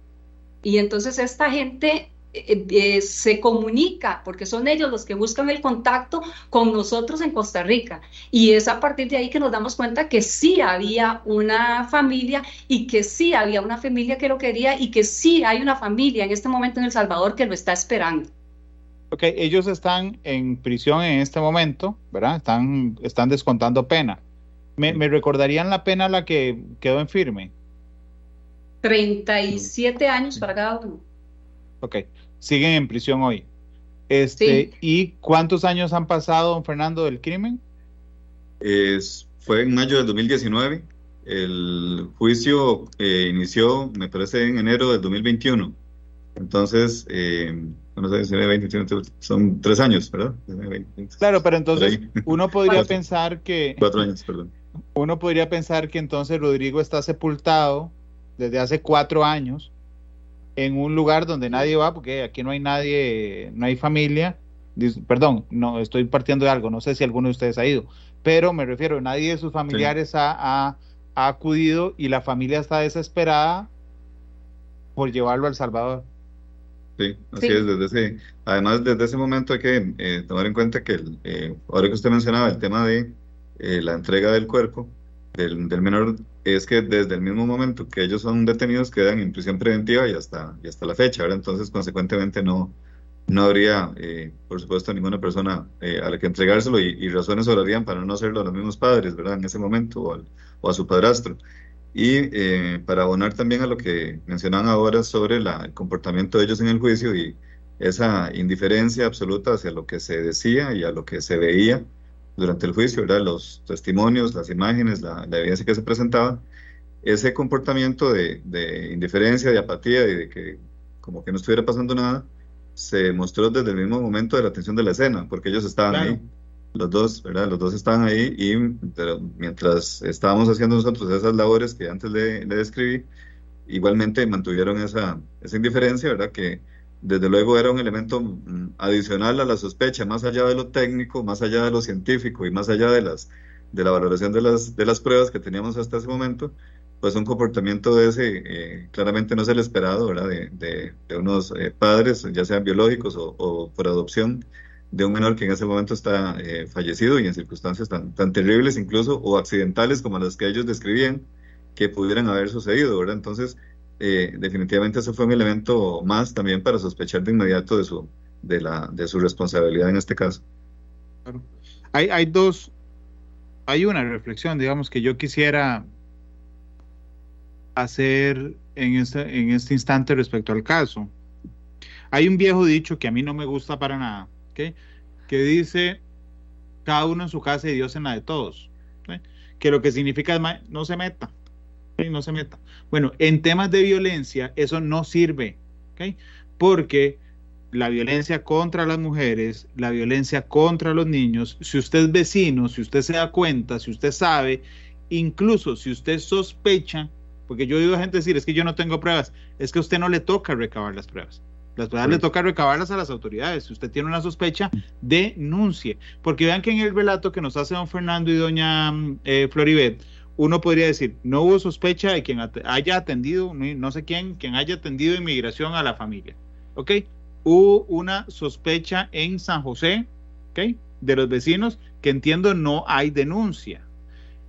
Y entonces esta gente eh, eh, se comunica, porque son ellos los que buscan el contacto con nosotros en Costa Rica. Y es a partir de ahí que nos damos cuenta que sí había una familia y que sí había una familia que lo quería y que sí hay una familia en este momento en El Salvador que lo está esperando. Ok, ellos están en prisión en este momento, ¿verdad? Están, están descontando pena. ¿Me, ¿Me, recordarían la pena la que quedó en firme? 37 años para cada uno. Ok, siguen en prisión hoy. Este, sí. ¿Y cuántos años han pasado, don Fernando, del crimen? Es, fue en mayo del 2019. El juicio eh, inició, me parece, en enero del 2021. Entonces, eh, no sé, 20, son tres años, ¿verdad? 20, claro, pero entonces uno podría cuatro, pensar que... Cuatro años, perdón. Uno podría pensar que entonces Rodrigo está sepultado desde hace cuatro años en un lugar donde nadie va, porque aquí no hay nadie, no hay familia. Perdón, no estoy partiendo de algo, no sé si alguno de ustedes ha ido, pero me refiero, nadie de sus familiares sí. ha, ha, ha acudido y la familia está desesperada por llevarlo a El Salvador. Sí, así sí. es. Desde ese, además, desde ese momento hay que eh, tomar en cuenta que, el, eh, ahora que usted mencionaba el tema de eh, la entrega del cuerpo del, del, menor, es que desde el mismo momento que ellos son detenidos quedan en prisión preventiva y hasta, y hasta la fecha, ¿verdad? Entonces, consecuentemente, no, no habría, eh, por supuesto, ninguna persona a la que entregárselo y, y, razones sobrarían para no hacerlo a los mismos padres, ¿verdad? En ese momento o, a su padrastro. Y eh, para abonar también a lo que mencionaban ahora sobre el comportamiento de ellos en el juicio y esa indiferencia absoluta hacia lo que se decía y a lo que se veía durante el juicio, ¿verdad? los testimonios, las imágenes, la, la evidencia que se presentaba, ese comportamiento de, de, indiferencia, de apatía y de que como que no estuviera pasando nada, se mostró desde el mismo momento de la atención de la escena, porque ellos estaban claro. ahí los dos, ¿verdad? Los dos estaban ahí y mientras estábamos haciendo nosotros esas labores que antes le, le describí, igualmente mantuvieron esa, esa indiferencia, ¿verdad? Que desde luego era un elemento mm, adicional a la sospecha, más allá de lo técnico, más allá de lo científico y más allá de, las, de la valoración de las, de las pruebas que teníamos hasta ese momento, pues un comportamiento de ese eh, claramente no es el esperado, ¿verdad? De, de, unos eh, padres, ya sean biológicos o, o por adopción, de un menor que en ese momento está eh, fallecido y en circunstancias tan, tan terribles incluso o accidentales como las que ellos describían que pudieran haber sucedido, ¿verdad? Entonces, eh, definitivamente eso fue un elemento más también para sospechar de inmediato de su, de la, de su responsabilidad en este caso. Claro. Hay, hay dos, hay una reflexión, digamos, que yo quisiera hacer en este, en este instante respecto al caso. Hay un viejo dicho que a mí no me gusta para nada, que dice cada uno en su casa y Dios en la de todos. Que lo que significa es no se meta. No se meta. Bueno, en temas de violencia eso no sirve. ¿okay? Porque la violencia contra las mujeres, la violencia contra los niños, si usted es vecino, si usted se da cuenta, si usted sabe, incluso si usted sospecha, porque yo he oído a gente decir, es que yo no tengo pruebas, es que a usted no le toca recabar las pruebas. Las pruebas sí. le toca recabarlas a las autoridades. Si usted tiene una sospecha, denuncie. Porque vean que en el relato que nos hace don Fernando y doña eh, Floribet, uno podría decir, no hubo sospecha de quien haya atendido, no sé quién, quien haya atendido inmigración a la familia. ¿Ok? Hubo una sospecha en San José, ¿ok? De los vecinos, que entiendo no hay denuncia.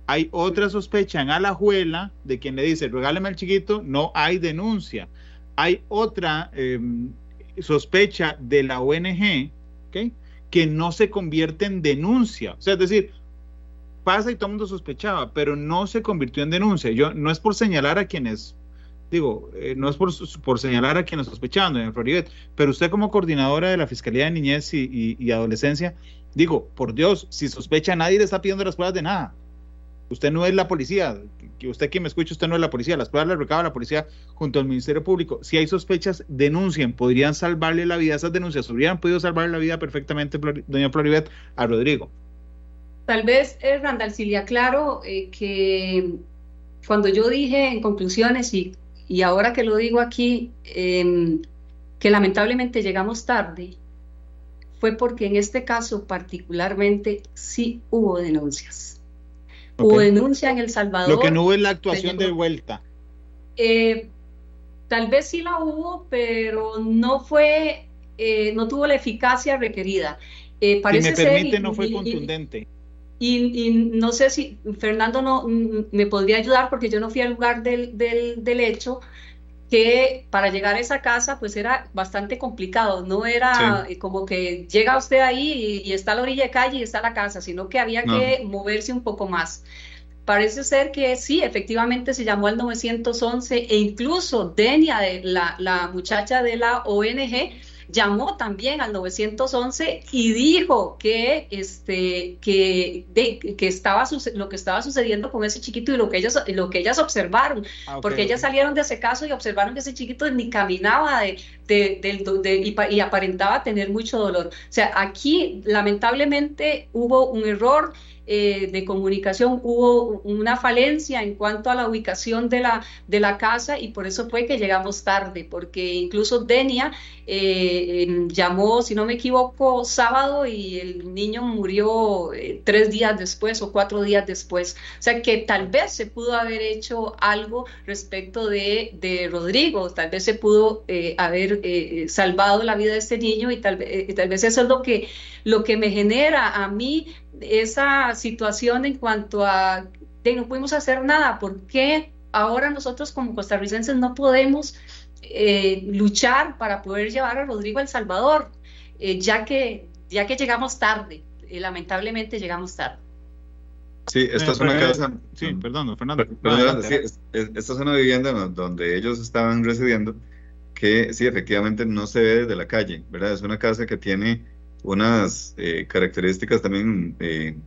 Hay otra sospecha en Alajuela de quien le dice, regáleme al chiquito, no hay denuncia hay otra eh, sospecha de la ONG ¿okay? que no se convierte en denuncia. O sea, es decir, pasa y todo el mundo sospechaba, pero no se convirtió en denuncia. Yo no es por señalar a quienes, digo, eh, no es por, por, señalar a quienes sospechaban, doña Floribet, pero usted como coordinadora de la Fiscalía de Niñez y, y, Adolescencia, digo, por Dios, si sospecha nadie le está pidiendo las pruebas de nada. Usted no es la policía, usted que me escucha, usted no es la policía, las pruebas las recaba la policía junto al Ministerio Público. Si hay sospechas, denuncien, podrían salvarle la vida, esas denuncias hubieran podido salvarle la vida perfectamente, doña Floribet, a Rodrigo. Tal vez, eh, Randall, Silvia, claro eh, que cuando yo dije en conclusiones y, y ahora que lo digo aquí, eh, que lamentablemente llegamos tarde, fue porque en este caso particularmente sí hubo denuncias Okay. Hubo denuncia en El Salvador. Lo que no hubo es la actuación de vuelta. Eh, tal vez sí la hubo, pero no fue, eh, no tuvo la eficacia requerida. Eh, parece si me permite, no fue contundente. Y, no sé si Fernando no me podría ayudar porque yo no fui al lugar del, del, del hecho, que para llegar a esa casa pues era bastante complicado, no era eh, como que llega usted ahí y, está a la orilla de calle y está la casa, sino que había que moverse un poco más. Parece ser que sí, efectivamente se llamó al 911 e incluso Denia, la, la muchacha de la ONG, llamó también al 911 y dijo que, este, que, que estaba lo que estaba sucediendo con ese chiquito y lo que ellas, lo que ellas observaron, ah, porque ellas salieron de ese caso y observaron que ese chiquito ni caminaba de, de, y, aparentaba tener mucho dolor. O sea, aquí lamentablemente hubo un error eh, de comunicación hubo una falencia en cuanto a la ubicación de la, de la casa y por eso fue que llegamos tarde, porque incluso Denia eh, llamó, si no me equivoco, sábado y el niño murió eh, tres días después o cuatro días después. O sea que tal vez se pudo haber hecho algo respecto de, de Rodrigo, tal vez se pudo haber salvado la vida de este niño y tal, tal vez eso es lo que, lo que me genera a mí esa situación en cuanto a de no pudimos hacer nada, ¿por qué ahora nosotros como costarricenses no podemos eh, luchar para poder llevar a Rodrigo a El Salvador, eh, ya, que, ya que llegamos tarde, eh, lamentablemente llegamos tarde? Sí, esta es una casa. Sí, perdón, Fernando. esta es una vivienda donde ellos estaban residiendo que sí, efectivamente no se ve desde la calle, ¿verdad? Es una casa que tiene unas eh, características también eh,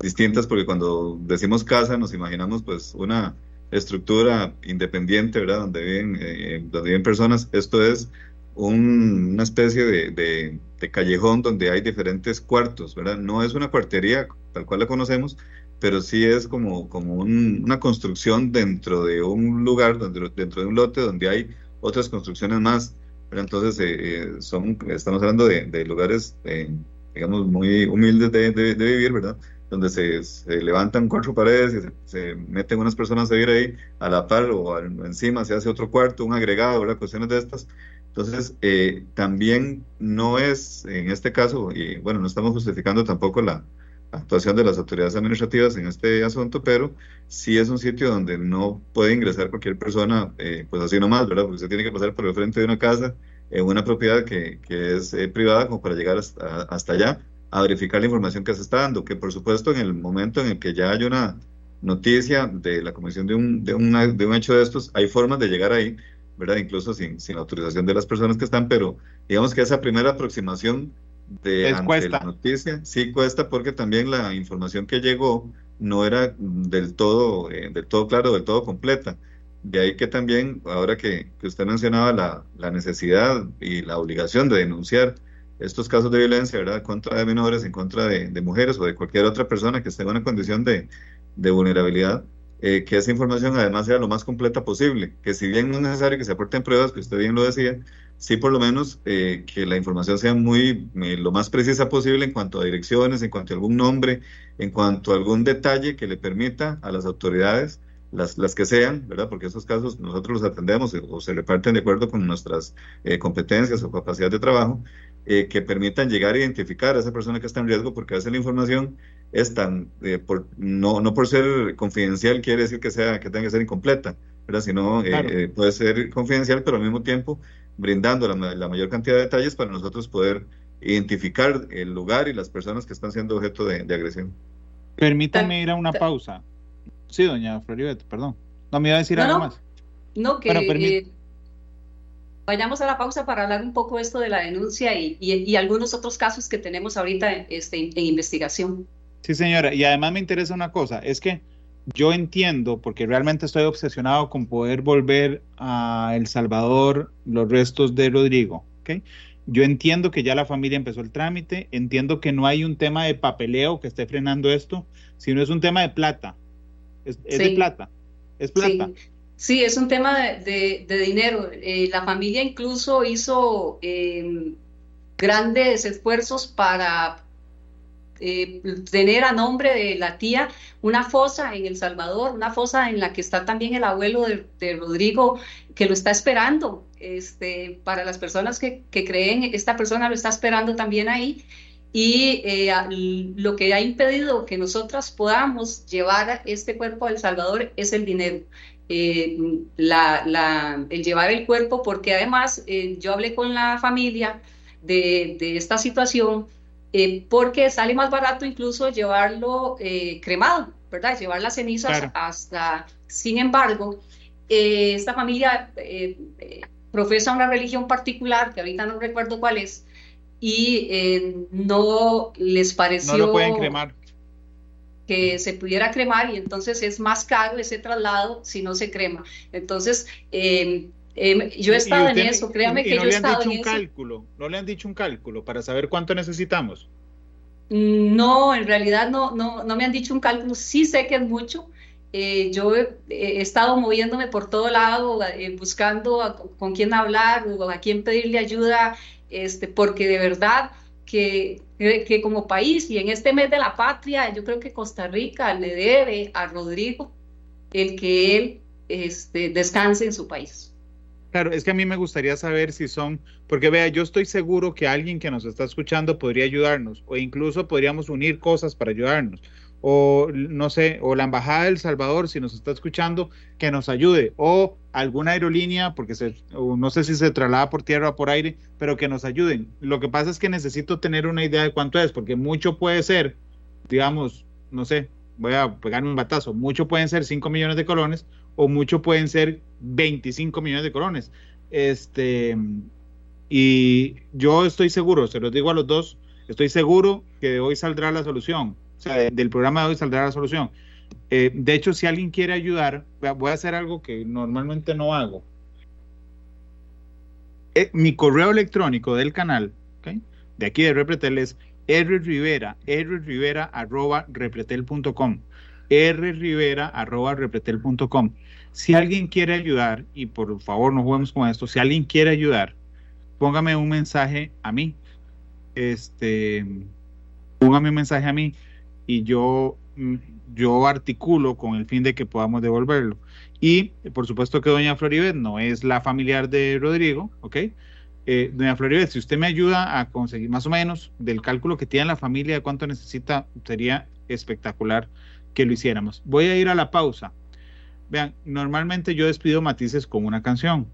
distintas, porque cuando decimos casa nos imaginamos pues una estructura independiente, ¿verdad? Donde viven, eh, donde viven personas. Esto es una especie de, callejón donde hay diferentes cuartos, ¿verdad? No es una cuartería tal cual la conocemos, pero sí es como, como una construcción dentro de un lugar, dentro, dentro de un lote donde hay otras construcciones más. Pero entonces, eh, eh, son, estamos hablando de, lugares, eh, digamos, muy humildes de, vivir, ¿verdad? Donde se, levantan cuatro paredes y se, meten unas personas a vivir ahí a la par o encima se hace otro cuarto, un agregado, ¿verdad? Cuestiones de estas. Entonces, también no es, en este caso, y bueno, no estamos justificando tampoco la, actuación de las autoridades administrativas en este asunto, pero sí es un sitio donde no puede ingresar cualquier persona, eh, pues así nomás, ¿verdad? Porque se tiene que pasar por el frente de una casa, en una propiedad que, que es eh, privada, como para llegar hasta, allá a verificar la información que se está dando, que por supuesto en el momento en el que ya hay una noticia de la comisión de un, de, una, de un hecho de estos, hay formas de llegar ahí, ¿verdad? Incluso sin, sin autorización de las personas que están, pero digamos que esa primera aproximación de la noticia. Sí cuesta porque también la información que llegó no era del todo, eh, del todo claro, del todo completa. De ahí que también, ahora que, usted mencionaba la, la, necesidad y la obligación de denunciar estos casos de violencia, ¿verdad? Contra de menores, en contra de, de mujeres o de cualquier otra persona que esté en una condición de, de vulnerabilidad, eh, que esa información además sea lo más completa posible, que si bien no es necesario que se aporten pruebas, que usted bien lo decía, sí por lo menos eh, que la información sea muy eh, lo más precisa posible en cuanto a direcciones, en cuanto a algún nombre, en cuanto a algún detalle que le permita a las autoridades, las, las que sean, ¿verdad? Porque esos casos nosotros los atendemos o se reparten de acuerdo con nuestras competencias o capacidad de trabajo, que permitan llegar a identificar a esa persona que está en riesgo, porque a veces la información es tan, eh, por, no, no por ser confidencial quiere decir que, sea, que tenga que ser incompleta, ¿verdad? sino eh, eh, puede ser confidencial, pero al mismo tiempo brindando la, mayor cantidad de detalles para nosotros poder identificar el lugar y las personas que están siendo objeto de, agresión. Permítame ir a una pausa. Sí, doña Floribet, perdón. No me iba a decir algo más. No, que vayamos a la pausa para hablar un poco esto de la denuncia y, y, algunos otros casos que tenemos ahorita este, en investigación. Sí, señora. Y además me interesa una cosa, es que yo entiendo, porque realmente estoy obsesionado con poder volver a El Salvador los restos de Rodrigo, ¿ok? Yo entiendo que ya la familia empezó el trámite, entiendo que no hay un tema de papeleo que esté frenando esto, sino es un tema de plata. Es, de plata. Es plata. Sí. es un tema de, dinero. Eh, la familia incluso hizo eh, grandes esfuerzos para eh, tener a nombre de la tía una fosa en El Salvador, una fosa en la que está también el abuelo de, Rodrigo, que lo está esperando. Este, para las personas que, creen, esta persona lo está esperando también ahí. Y eh, lo que ha impedido que nosotras podamos llevar este cuerpo a El Salvador es el dinero. Eh, el llevar el cuerpo, porque además yo hablé con la familia de esta situación eh, porque sale más barato incluso llevarlo eh, cremado, ¿verdad? Llevar las cenizas hasta, sin embargo, eh, esta familia profesa una religión particular, que ahorita no recuerdo cuál es, y no les pareció... No lo pueden cremar que se pudiera cremar y entonces es más caro ese traslado si no se crema. Entonces, Em, yo he estado en eso, créame que yo he estado en un cálculo, ¿No le han dicho un cálculo para saber cuánto necesitamos? Mm, no, en realidad no, no, no me han dicho un cálculo, sí sé que es mucho. Eh, yo he, estado moviéndome por todo lado, eh, buscando con quién hablar o a quién pedirle ayuda, este, porque de verdad que, que como país y en este mes de la patria, yo creo que Costa Rica le debe a Rodrigo el que él este, descanse en su país. Claro, es que a mí me gustaría saber si son, porque vea, yo estoy seguro que alguien que nos está escuchando podría ayudarnos, o incluso podríamos unir cosas para ayudarnos, o no sé, o la Embajada del Salvador, si nos está escuchando, que nos ayude, o alguna aerolínea, porque no sé si se traslada por tierra o por aire, pero que nos ayuden. Lo que pasa es que necesito tener una idea de cuánto es, porque mucho puede ser, digamos, no sé, voy a pegarme un batazo, mucho pueden ser 5 millones de colones o mucho pueden ser 25 millones de colones. Este, y yo estoy seguro, se los digo a los dos, estoy seguro que de hoy saldrá la solución, o sea, del programa de hoy saldrá la solución. Eh, de hecho, si alguien quiere ayudar, voy a hacer algo que normalmente no hago. Eh, mi correo electrónico del canal, de aquí de Repretel es rrivera, rrivera arroba repretel.com rrivera.repretel.com. Si alguien quiere ayudar, y por favor no juguemos con esto, si alguien quiere ayudar, póngame un mensaje a mí. Este, póngame un mensaje a mí y yo, mm, yo articulo con el fin de que podamos devolverlo. Y por supuesto que doña Floribet no es la familiar de Rodrigo, ¿ok? Eh, doña Floribet, si usted me ayuda a conseguir más o menos del cálculo que tiene la familia de cuánto necesita, sería espectacular que lo hiciéramos. Voy a ir a la pausa. Vean, normalmente yo despido matices con una canción,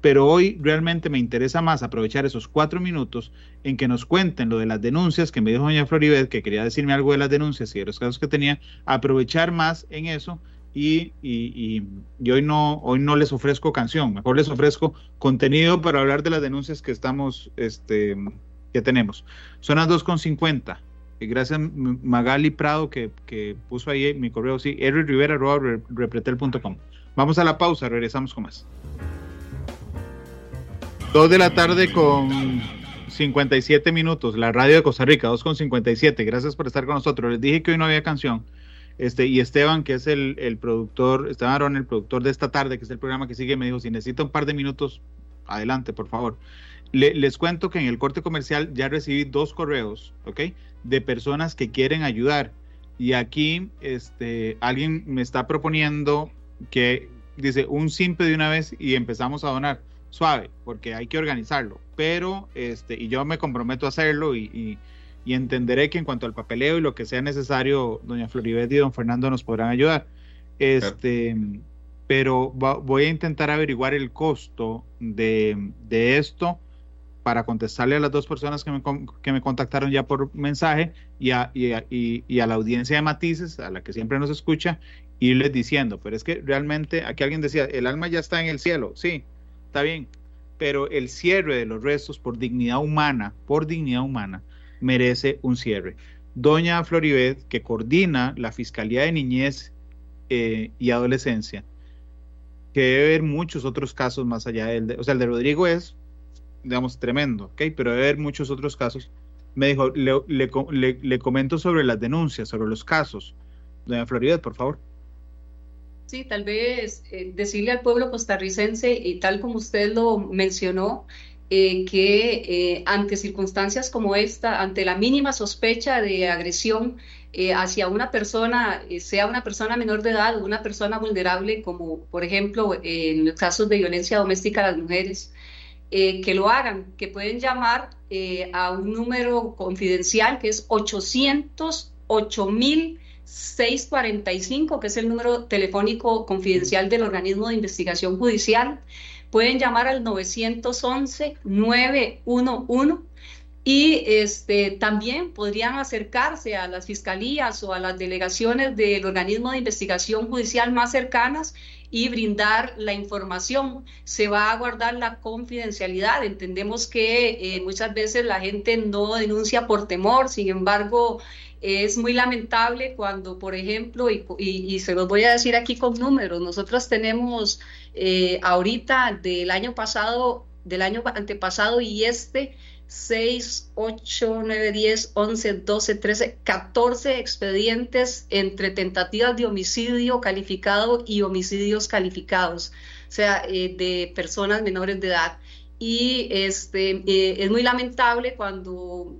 pero hoy realmente me interesa más aprovechar esos cuatro minutos en que nos cuenten lo de las denuncias que me dijo doña Floribet, que quería decirme algo de las denuncias y de los casos que tenía, aprovechar más en eso y, y, hoy, no, hoy no les ofrezco canción, mejor les ofrezco contenido para hablar de las denuncias que estamos, este, que tenemos. Son las 2.50 gracias Magali Prado que, puso ahí mi correo, sí, repretel.com. Vamos a la pausa, regresamos con más. Dos de la tarde con 57 minutos, la radio de Costa Rica, 2 con 57. Gracias por estar con nosotros. Les dije que hoy no había canción. Este, y Esteban, que es el, el productor, Esteban el productor de esta tarde, que es el programa que sigue, me dijo, si necesita un par de minutos, adelante, por favor. Les cuento que en el corte comercial ya recibí dos correos, ¿ok? de personas que quieren ayudar. Y aquí este, alguien me está proponiendo que dice un simple de una vez y empezamos a donar. Suave, porque hay que organizarlo. Pero, este, y yo me comprometo a hacerlo y, y, entenderé que en cuanto al papeleo y lo que sea necesario, doña Floribet y don Fernando nos podrán ayudar. Este, pero voy a intentar averiguar el costo de, de esto para contestarle a las dos personas que me, que me contactaron ya por mensaje y a, y, a, la audiencia de matices, a la que siempre nos escucha, irles diciendo, pero es que realmente, aquí alguien decía, el alma ya está en el cielo, sí, está bien, pero el cierre de los restos por dignidad humana, por dignidad humana, merece un cierre. Doña Floribet, que coordina la Fiscalía de Niñez eh, y Adolescencia, que debe haber muchos otros casos más allá del, de, o sea, el de Rodrigo es digamos, tremendo, ¿ok? Pero debe haber muchos otros casos. Me dijo, le, le, le, comento sobre las denuncias, sobre los casos. Doña Florida, por favor. Sí, tal vez eh, decirle al pueblo costarricense, y tal como usted lo mencionó, eh, que eh, ante circunstancias como esta, ante la mínima sospecha de agresión eh, hacia una persona, sea una persona menor de edad o una persona vulnerable, como por ejemplo en los casos de violencia doméstica a las mujeres, que lo hagan, que pueden llamar a un número confidencial que es 808 mil 645, que es el número telefónico confidencial del organismo de investigación judicial. Pueden llamar al 911-911 y este, también podrían acercarse a las fiscalías o a las delegaciones del organismo de investigación judicial más cercanas y brindar la información. Se va a guardar la confidencialidad. Entendemos que eh, muchas veces la gente no denuncia por temor, sin embargo, es muy lamentable cuando, por ejemplo, y, se los voy a decir aquí con números, nosotros tenemos eh, ahorita del año pasado, del año antepasado y este, 6, 8, 9, 10, 11, 12, 13, 14 expedientes entre tentativas de homicidio calificado y homicidios calificados, o sea, eh, de personas menores de edad. Y este, eh, es muy lamentable cuando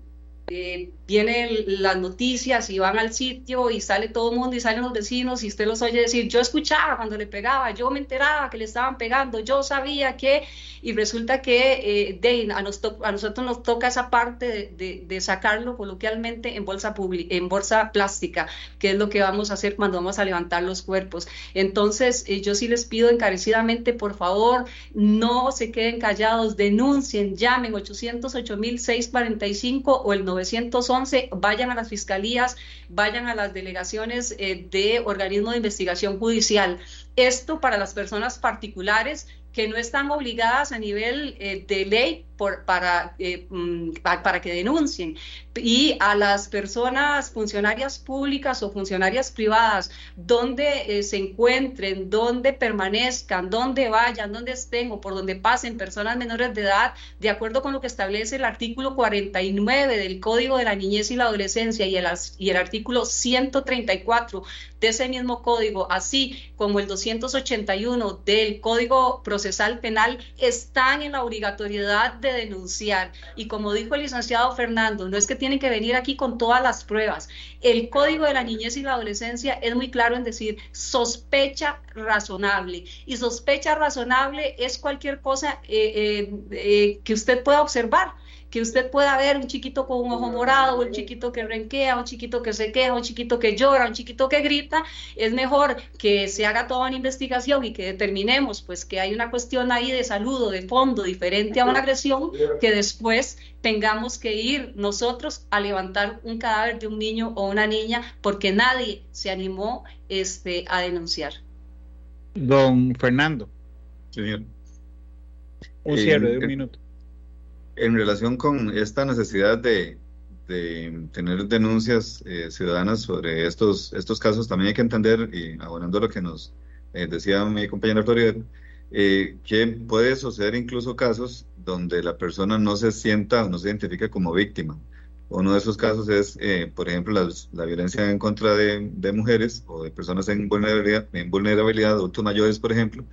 eh, vienen las noticias y van al sitio y sale todo el mundo y salen los vecinos y usted los oye decir, yo escuchaba cuando le pegaba, yo me enteraba que le estaban pegando, yo sabía que, y resulta que eh, a, nosotros nos toca esa parte de, sacarlo coloquialmente en bolsa, en bolsa plástica, que es lo que vamos a hacer cuando vamos a levantar los cuerpos. Entonces, eh, yo sí les pido encarecidamente, por favor, no se queden callados, denuncien, llamen 808 645 o el 911, vayan a las fiscalías, vayan a las delegaciones eh, de organismo de investigación judicial. Esto para las personas particulares que no están obligadas a nivel eh, de ley para, eh, mm, para que denuncien. Y a las personas funcionarias públicas o funcionarias privadas, donde eh, se encuentren, donde permanezcan, donde vayan, donde estén o por donde pasen personas menores de edad, de acuerdo con lo que establece el artículo 49 del Código de la Niñez y la Adolescencia y el, y el artículo 134 de ese mismo código, así como el 281 del Código Procesal Penal, están en la obligatoriedad de denunciar. Y como dijo el licenciado Fernando, no es que tienen que venir aquí con todas las pruebas. El Código de la Niñez y la Adolescencia es muy claro en decir sospecha razonable. Y sospecha razonable es cualquier cosa eh, eh, eh, que usted pueda observar que usted pueda ver un chiquito con un ojo morado, un chiquito que renquea, un chiquito que se queja, un chiquito que llora, un chiquito que grita, es mejor que se haga toda una investigación y que determinemos pues que hay una cuestión ahí de salud o de fondo diferente a una agresión que después tengamos que ir nosotros a levantar un cadáver de un niño o una niña porque nadie se animó este, a denunciar. Don Fernando. Señor. Un cierre de un minuto en relación con esta necesidad de, tener denuncias eh, ciudadanas sobre estos, estos casos, también hay que entender, y abonando lo que nos eh, decía mi compañera Florida, eh, que puede suceder incluso casos donde la persona no se sienta o no se identifica como víctima. Uno de esos casos es, por ejemplo, la, violencia en contra de, mujeres o de personas en vulnerabilidad, en vulnerabilidad, adultos mayores, por ejemplo,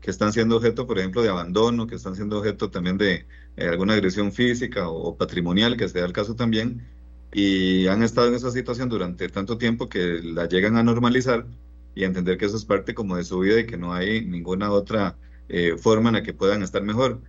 que están siendo objeto, por ejemplo, de abandono, que están siendo objeto también de eh, alguna agresión física o, patrimonial, que sea el caso también, y han estado en esa situación durante tanto tiempo que la llegan a normalizar y a entender que eso es parte como de su vida y que no hay ninguna otra eh, forma en la que puedan estar mejor.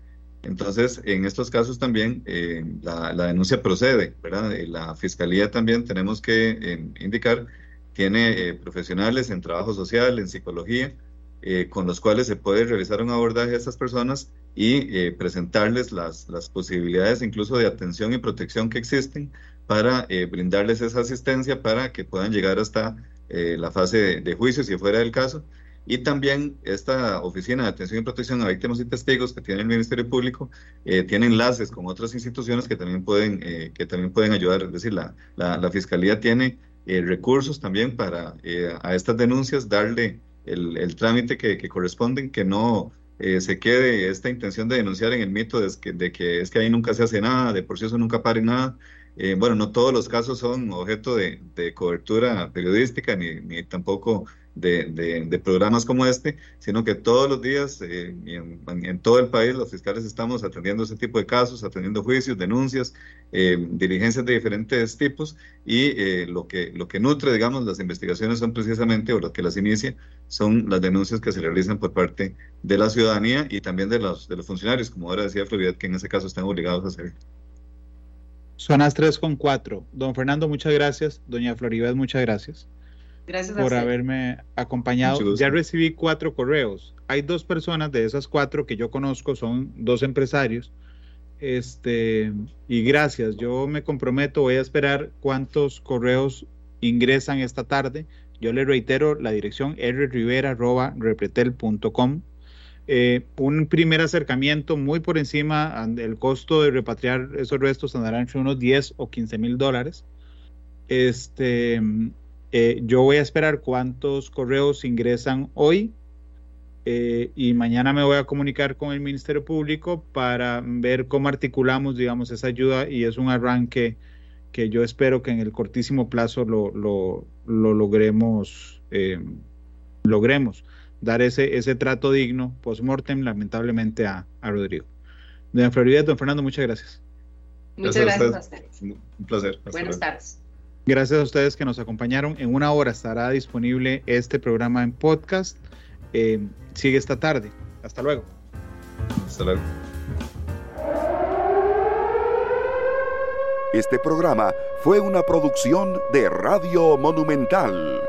Entonces, en estos casos también eh, la, denuncia procede, ¿verdad? La fiscalía también tenemos que indicar, tiene profesionales en trabajo social, en psicología, eh, con los cuales se puede realizar un abordaje a estas personas y eh, presentarles las, las, posibilidades incluso de atención y protección que existen para eh, brindarles esa asistencia para que puedan llegar hasta la fase de, juicio si fuera el caso. Y también esta oficina de atención y protección a víctimas y testigos que tiene el Ministerio Público tiene enlaces con otras instituciones que también pueden, que también pueden ayudar. Es decir, la, la, la Fiscalía tiene recursos también para a estas denuncias darle el, trámite que, que, corresponden, que no eh, se quede esta intención de denunciar en el mito de que, de que, es que ahí nunca se hace nada, de por sí eso nunca pare nada. Eh, bueno, no todos los casos son objeto de, de cobertura periodística, ni, ni, tampoco de, programas como este, sino que todos los días eh, en, todo el país los fiscales estamos atendiendo ese tipo de casos, atendiendo juicios, denuncias, eh, diligencias de diferentes tipos y eh, lo, que, lo que nutre, digamos, las investigaciones son precisamente, o lo que las inicia, son las denuncias que se realizan por parte de la ciudadanía y también de los, de los funcionarios, como ahora decía Florida, que en ese caso están obligados a hacer. Son las 3 con 4. Don Fernando, muchas gracias. Doña Floribet, muchas gracias. Gracias por haberme acompañado. Ya recibí cuatro correos. Hay dos personas de esas cuatro que yo conozco, son dos empresarios. Este, y gracias. Yo me comprometo, voy a esperar cuántos correos ingresan esta tarde. Yo le reitero la dirección rrivera.repretel.com. Eh, un primer acercamiento muy por encima del costo de repatriar esos restos andará entre unos 10 o 15 mil dólares. Este, eh, yo voy a esperar cuántos correos ingresan hoy eh, y mañana me voy a comunicar con el Ministerio Público para ver cómo articulamos, digamos, esa ayuda y es un arranque que yo espero que en el cortísimo plazo lo, lo, logremos, eh, logremos dar ese, ese trato digno post-mortem, lamentablemente, a, a Rodrigo. Doña Florida, don Fernando, muchas gracias. Muchas gracias, a usted. Un placer. Buenas tardes. Gracias a ustedes que nos acompañaron. En una hora estará disponible este programa en podcast. Eh, sigue esta tarde. Hasta luego. Hasta luego. Este programa fue una producción de Radio Monumental.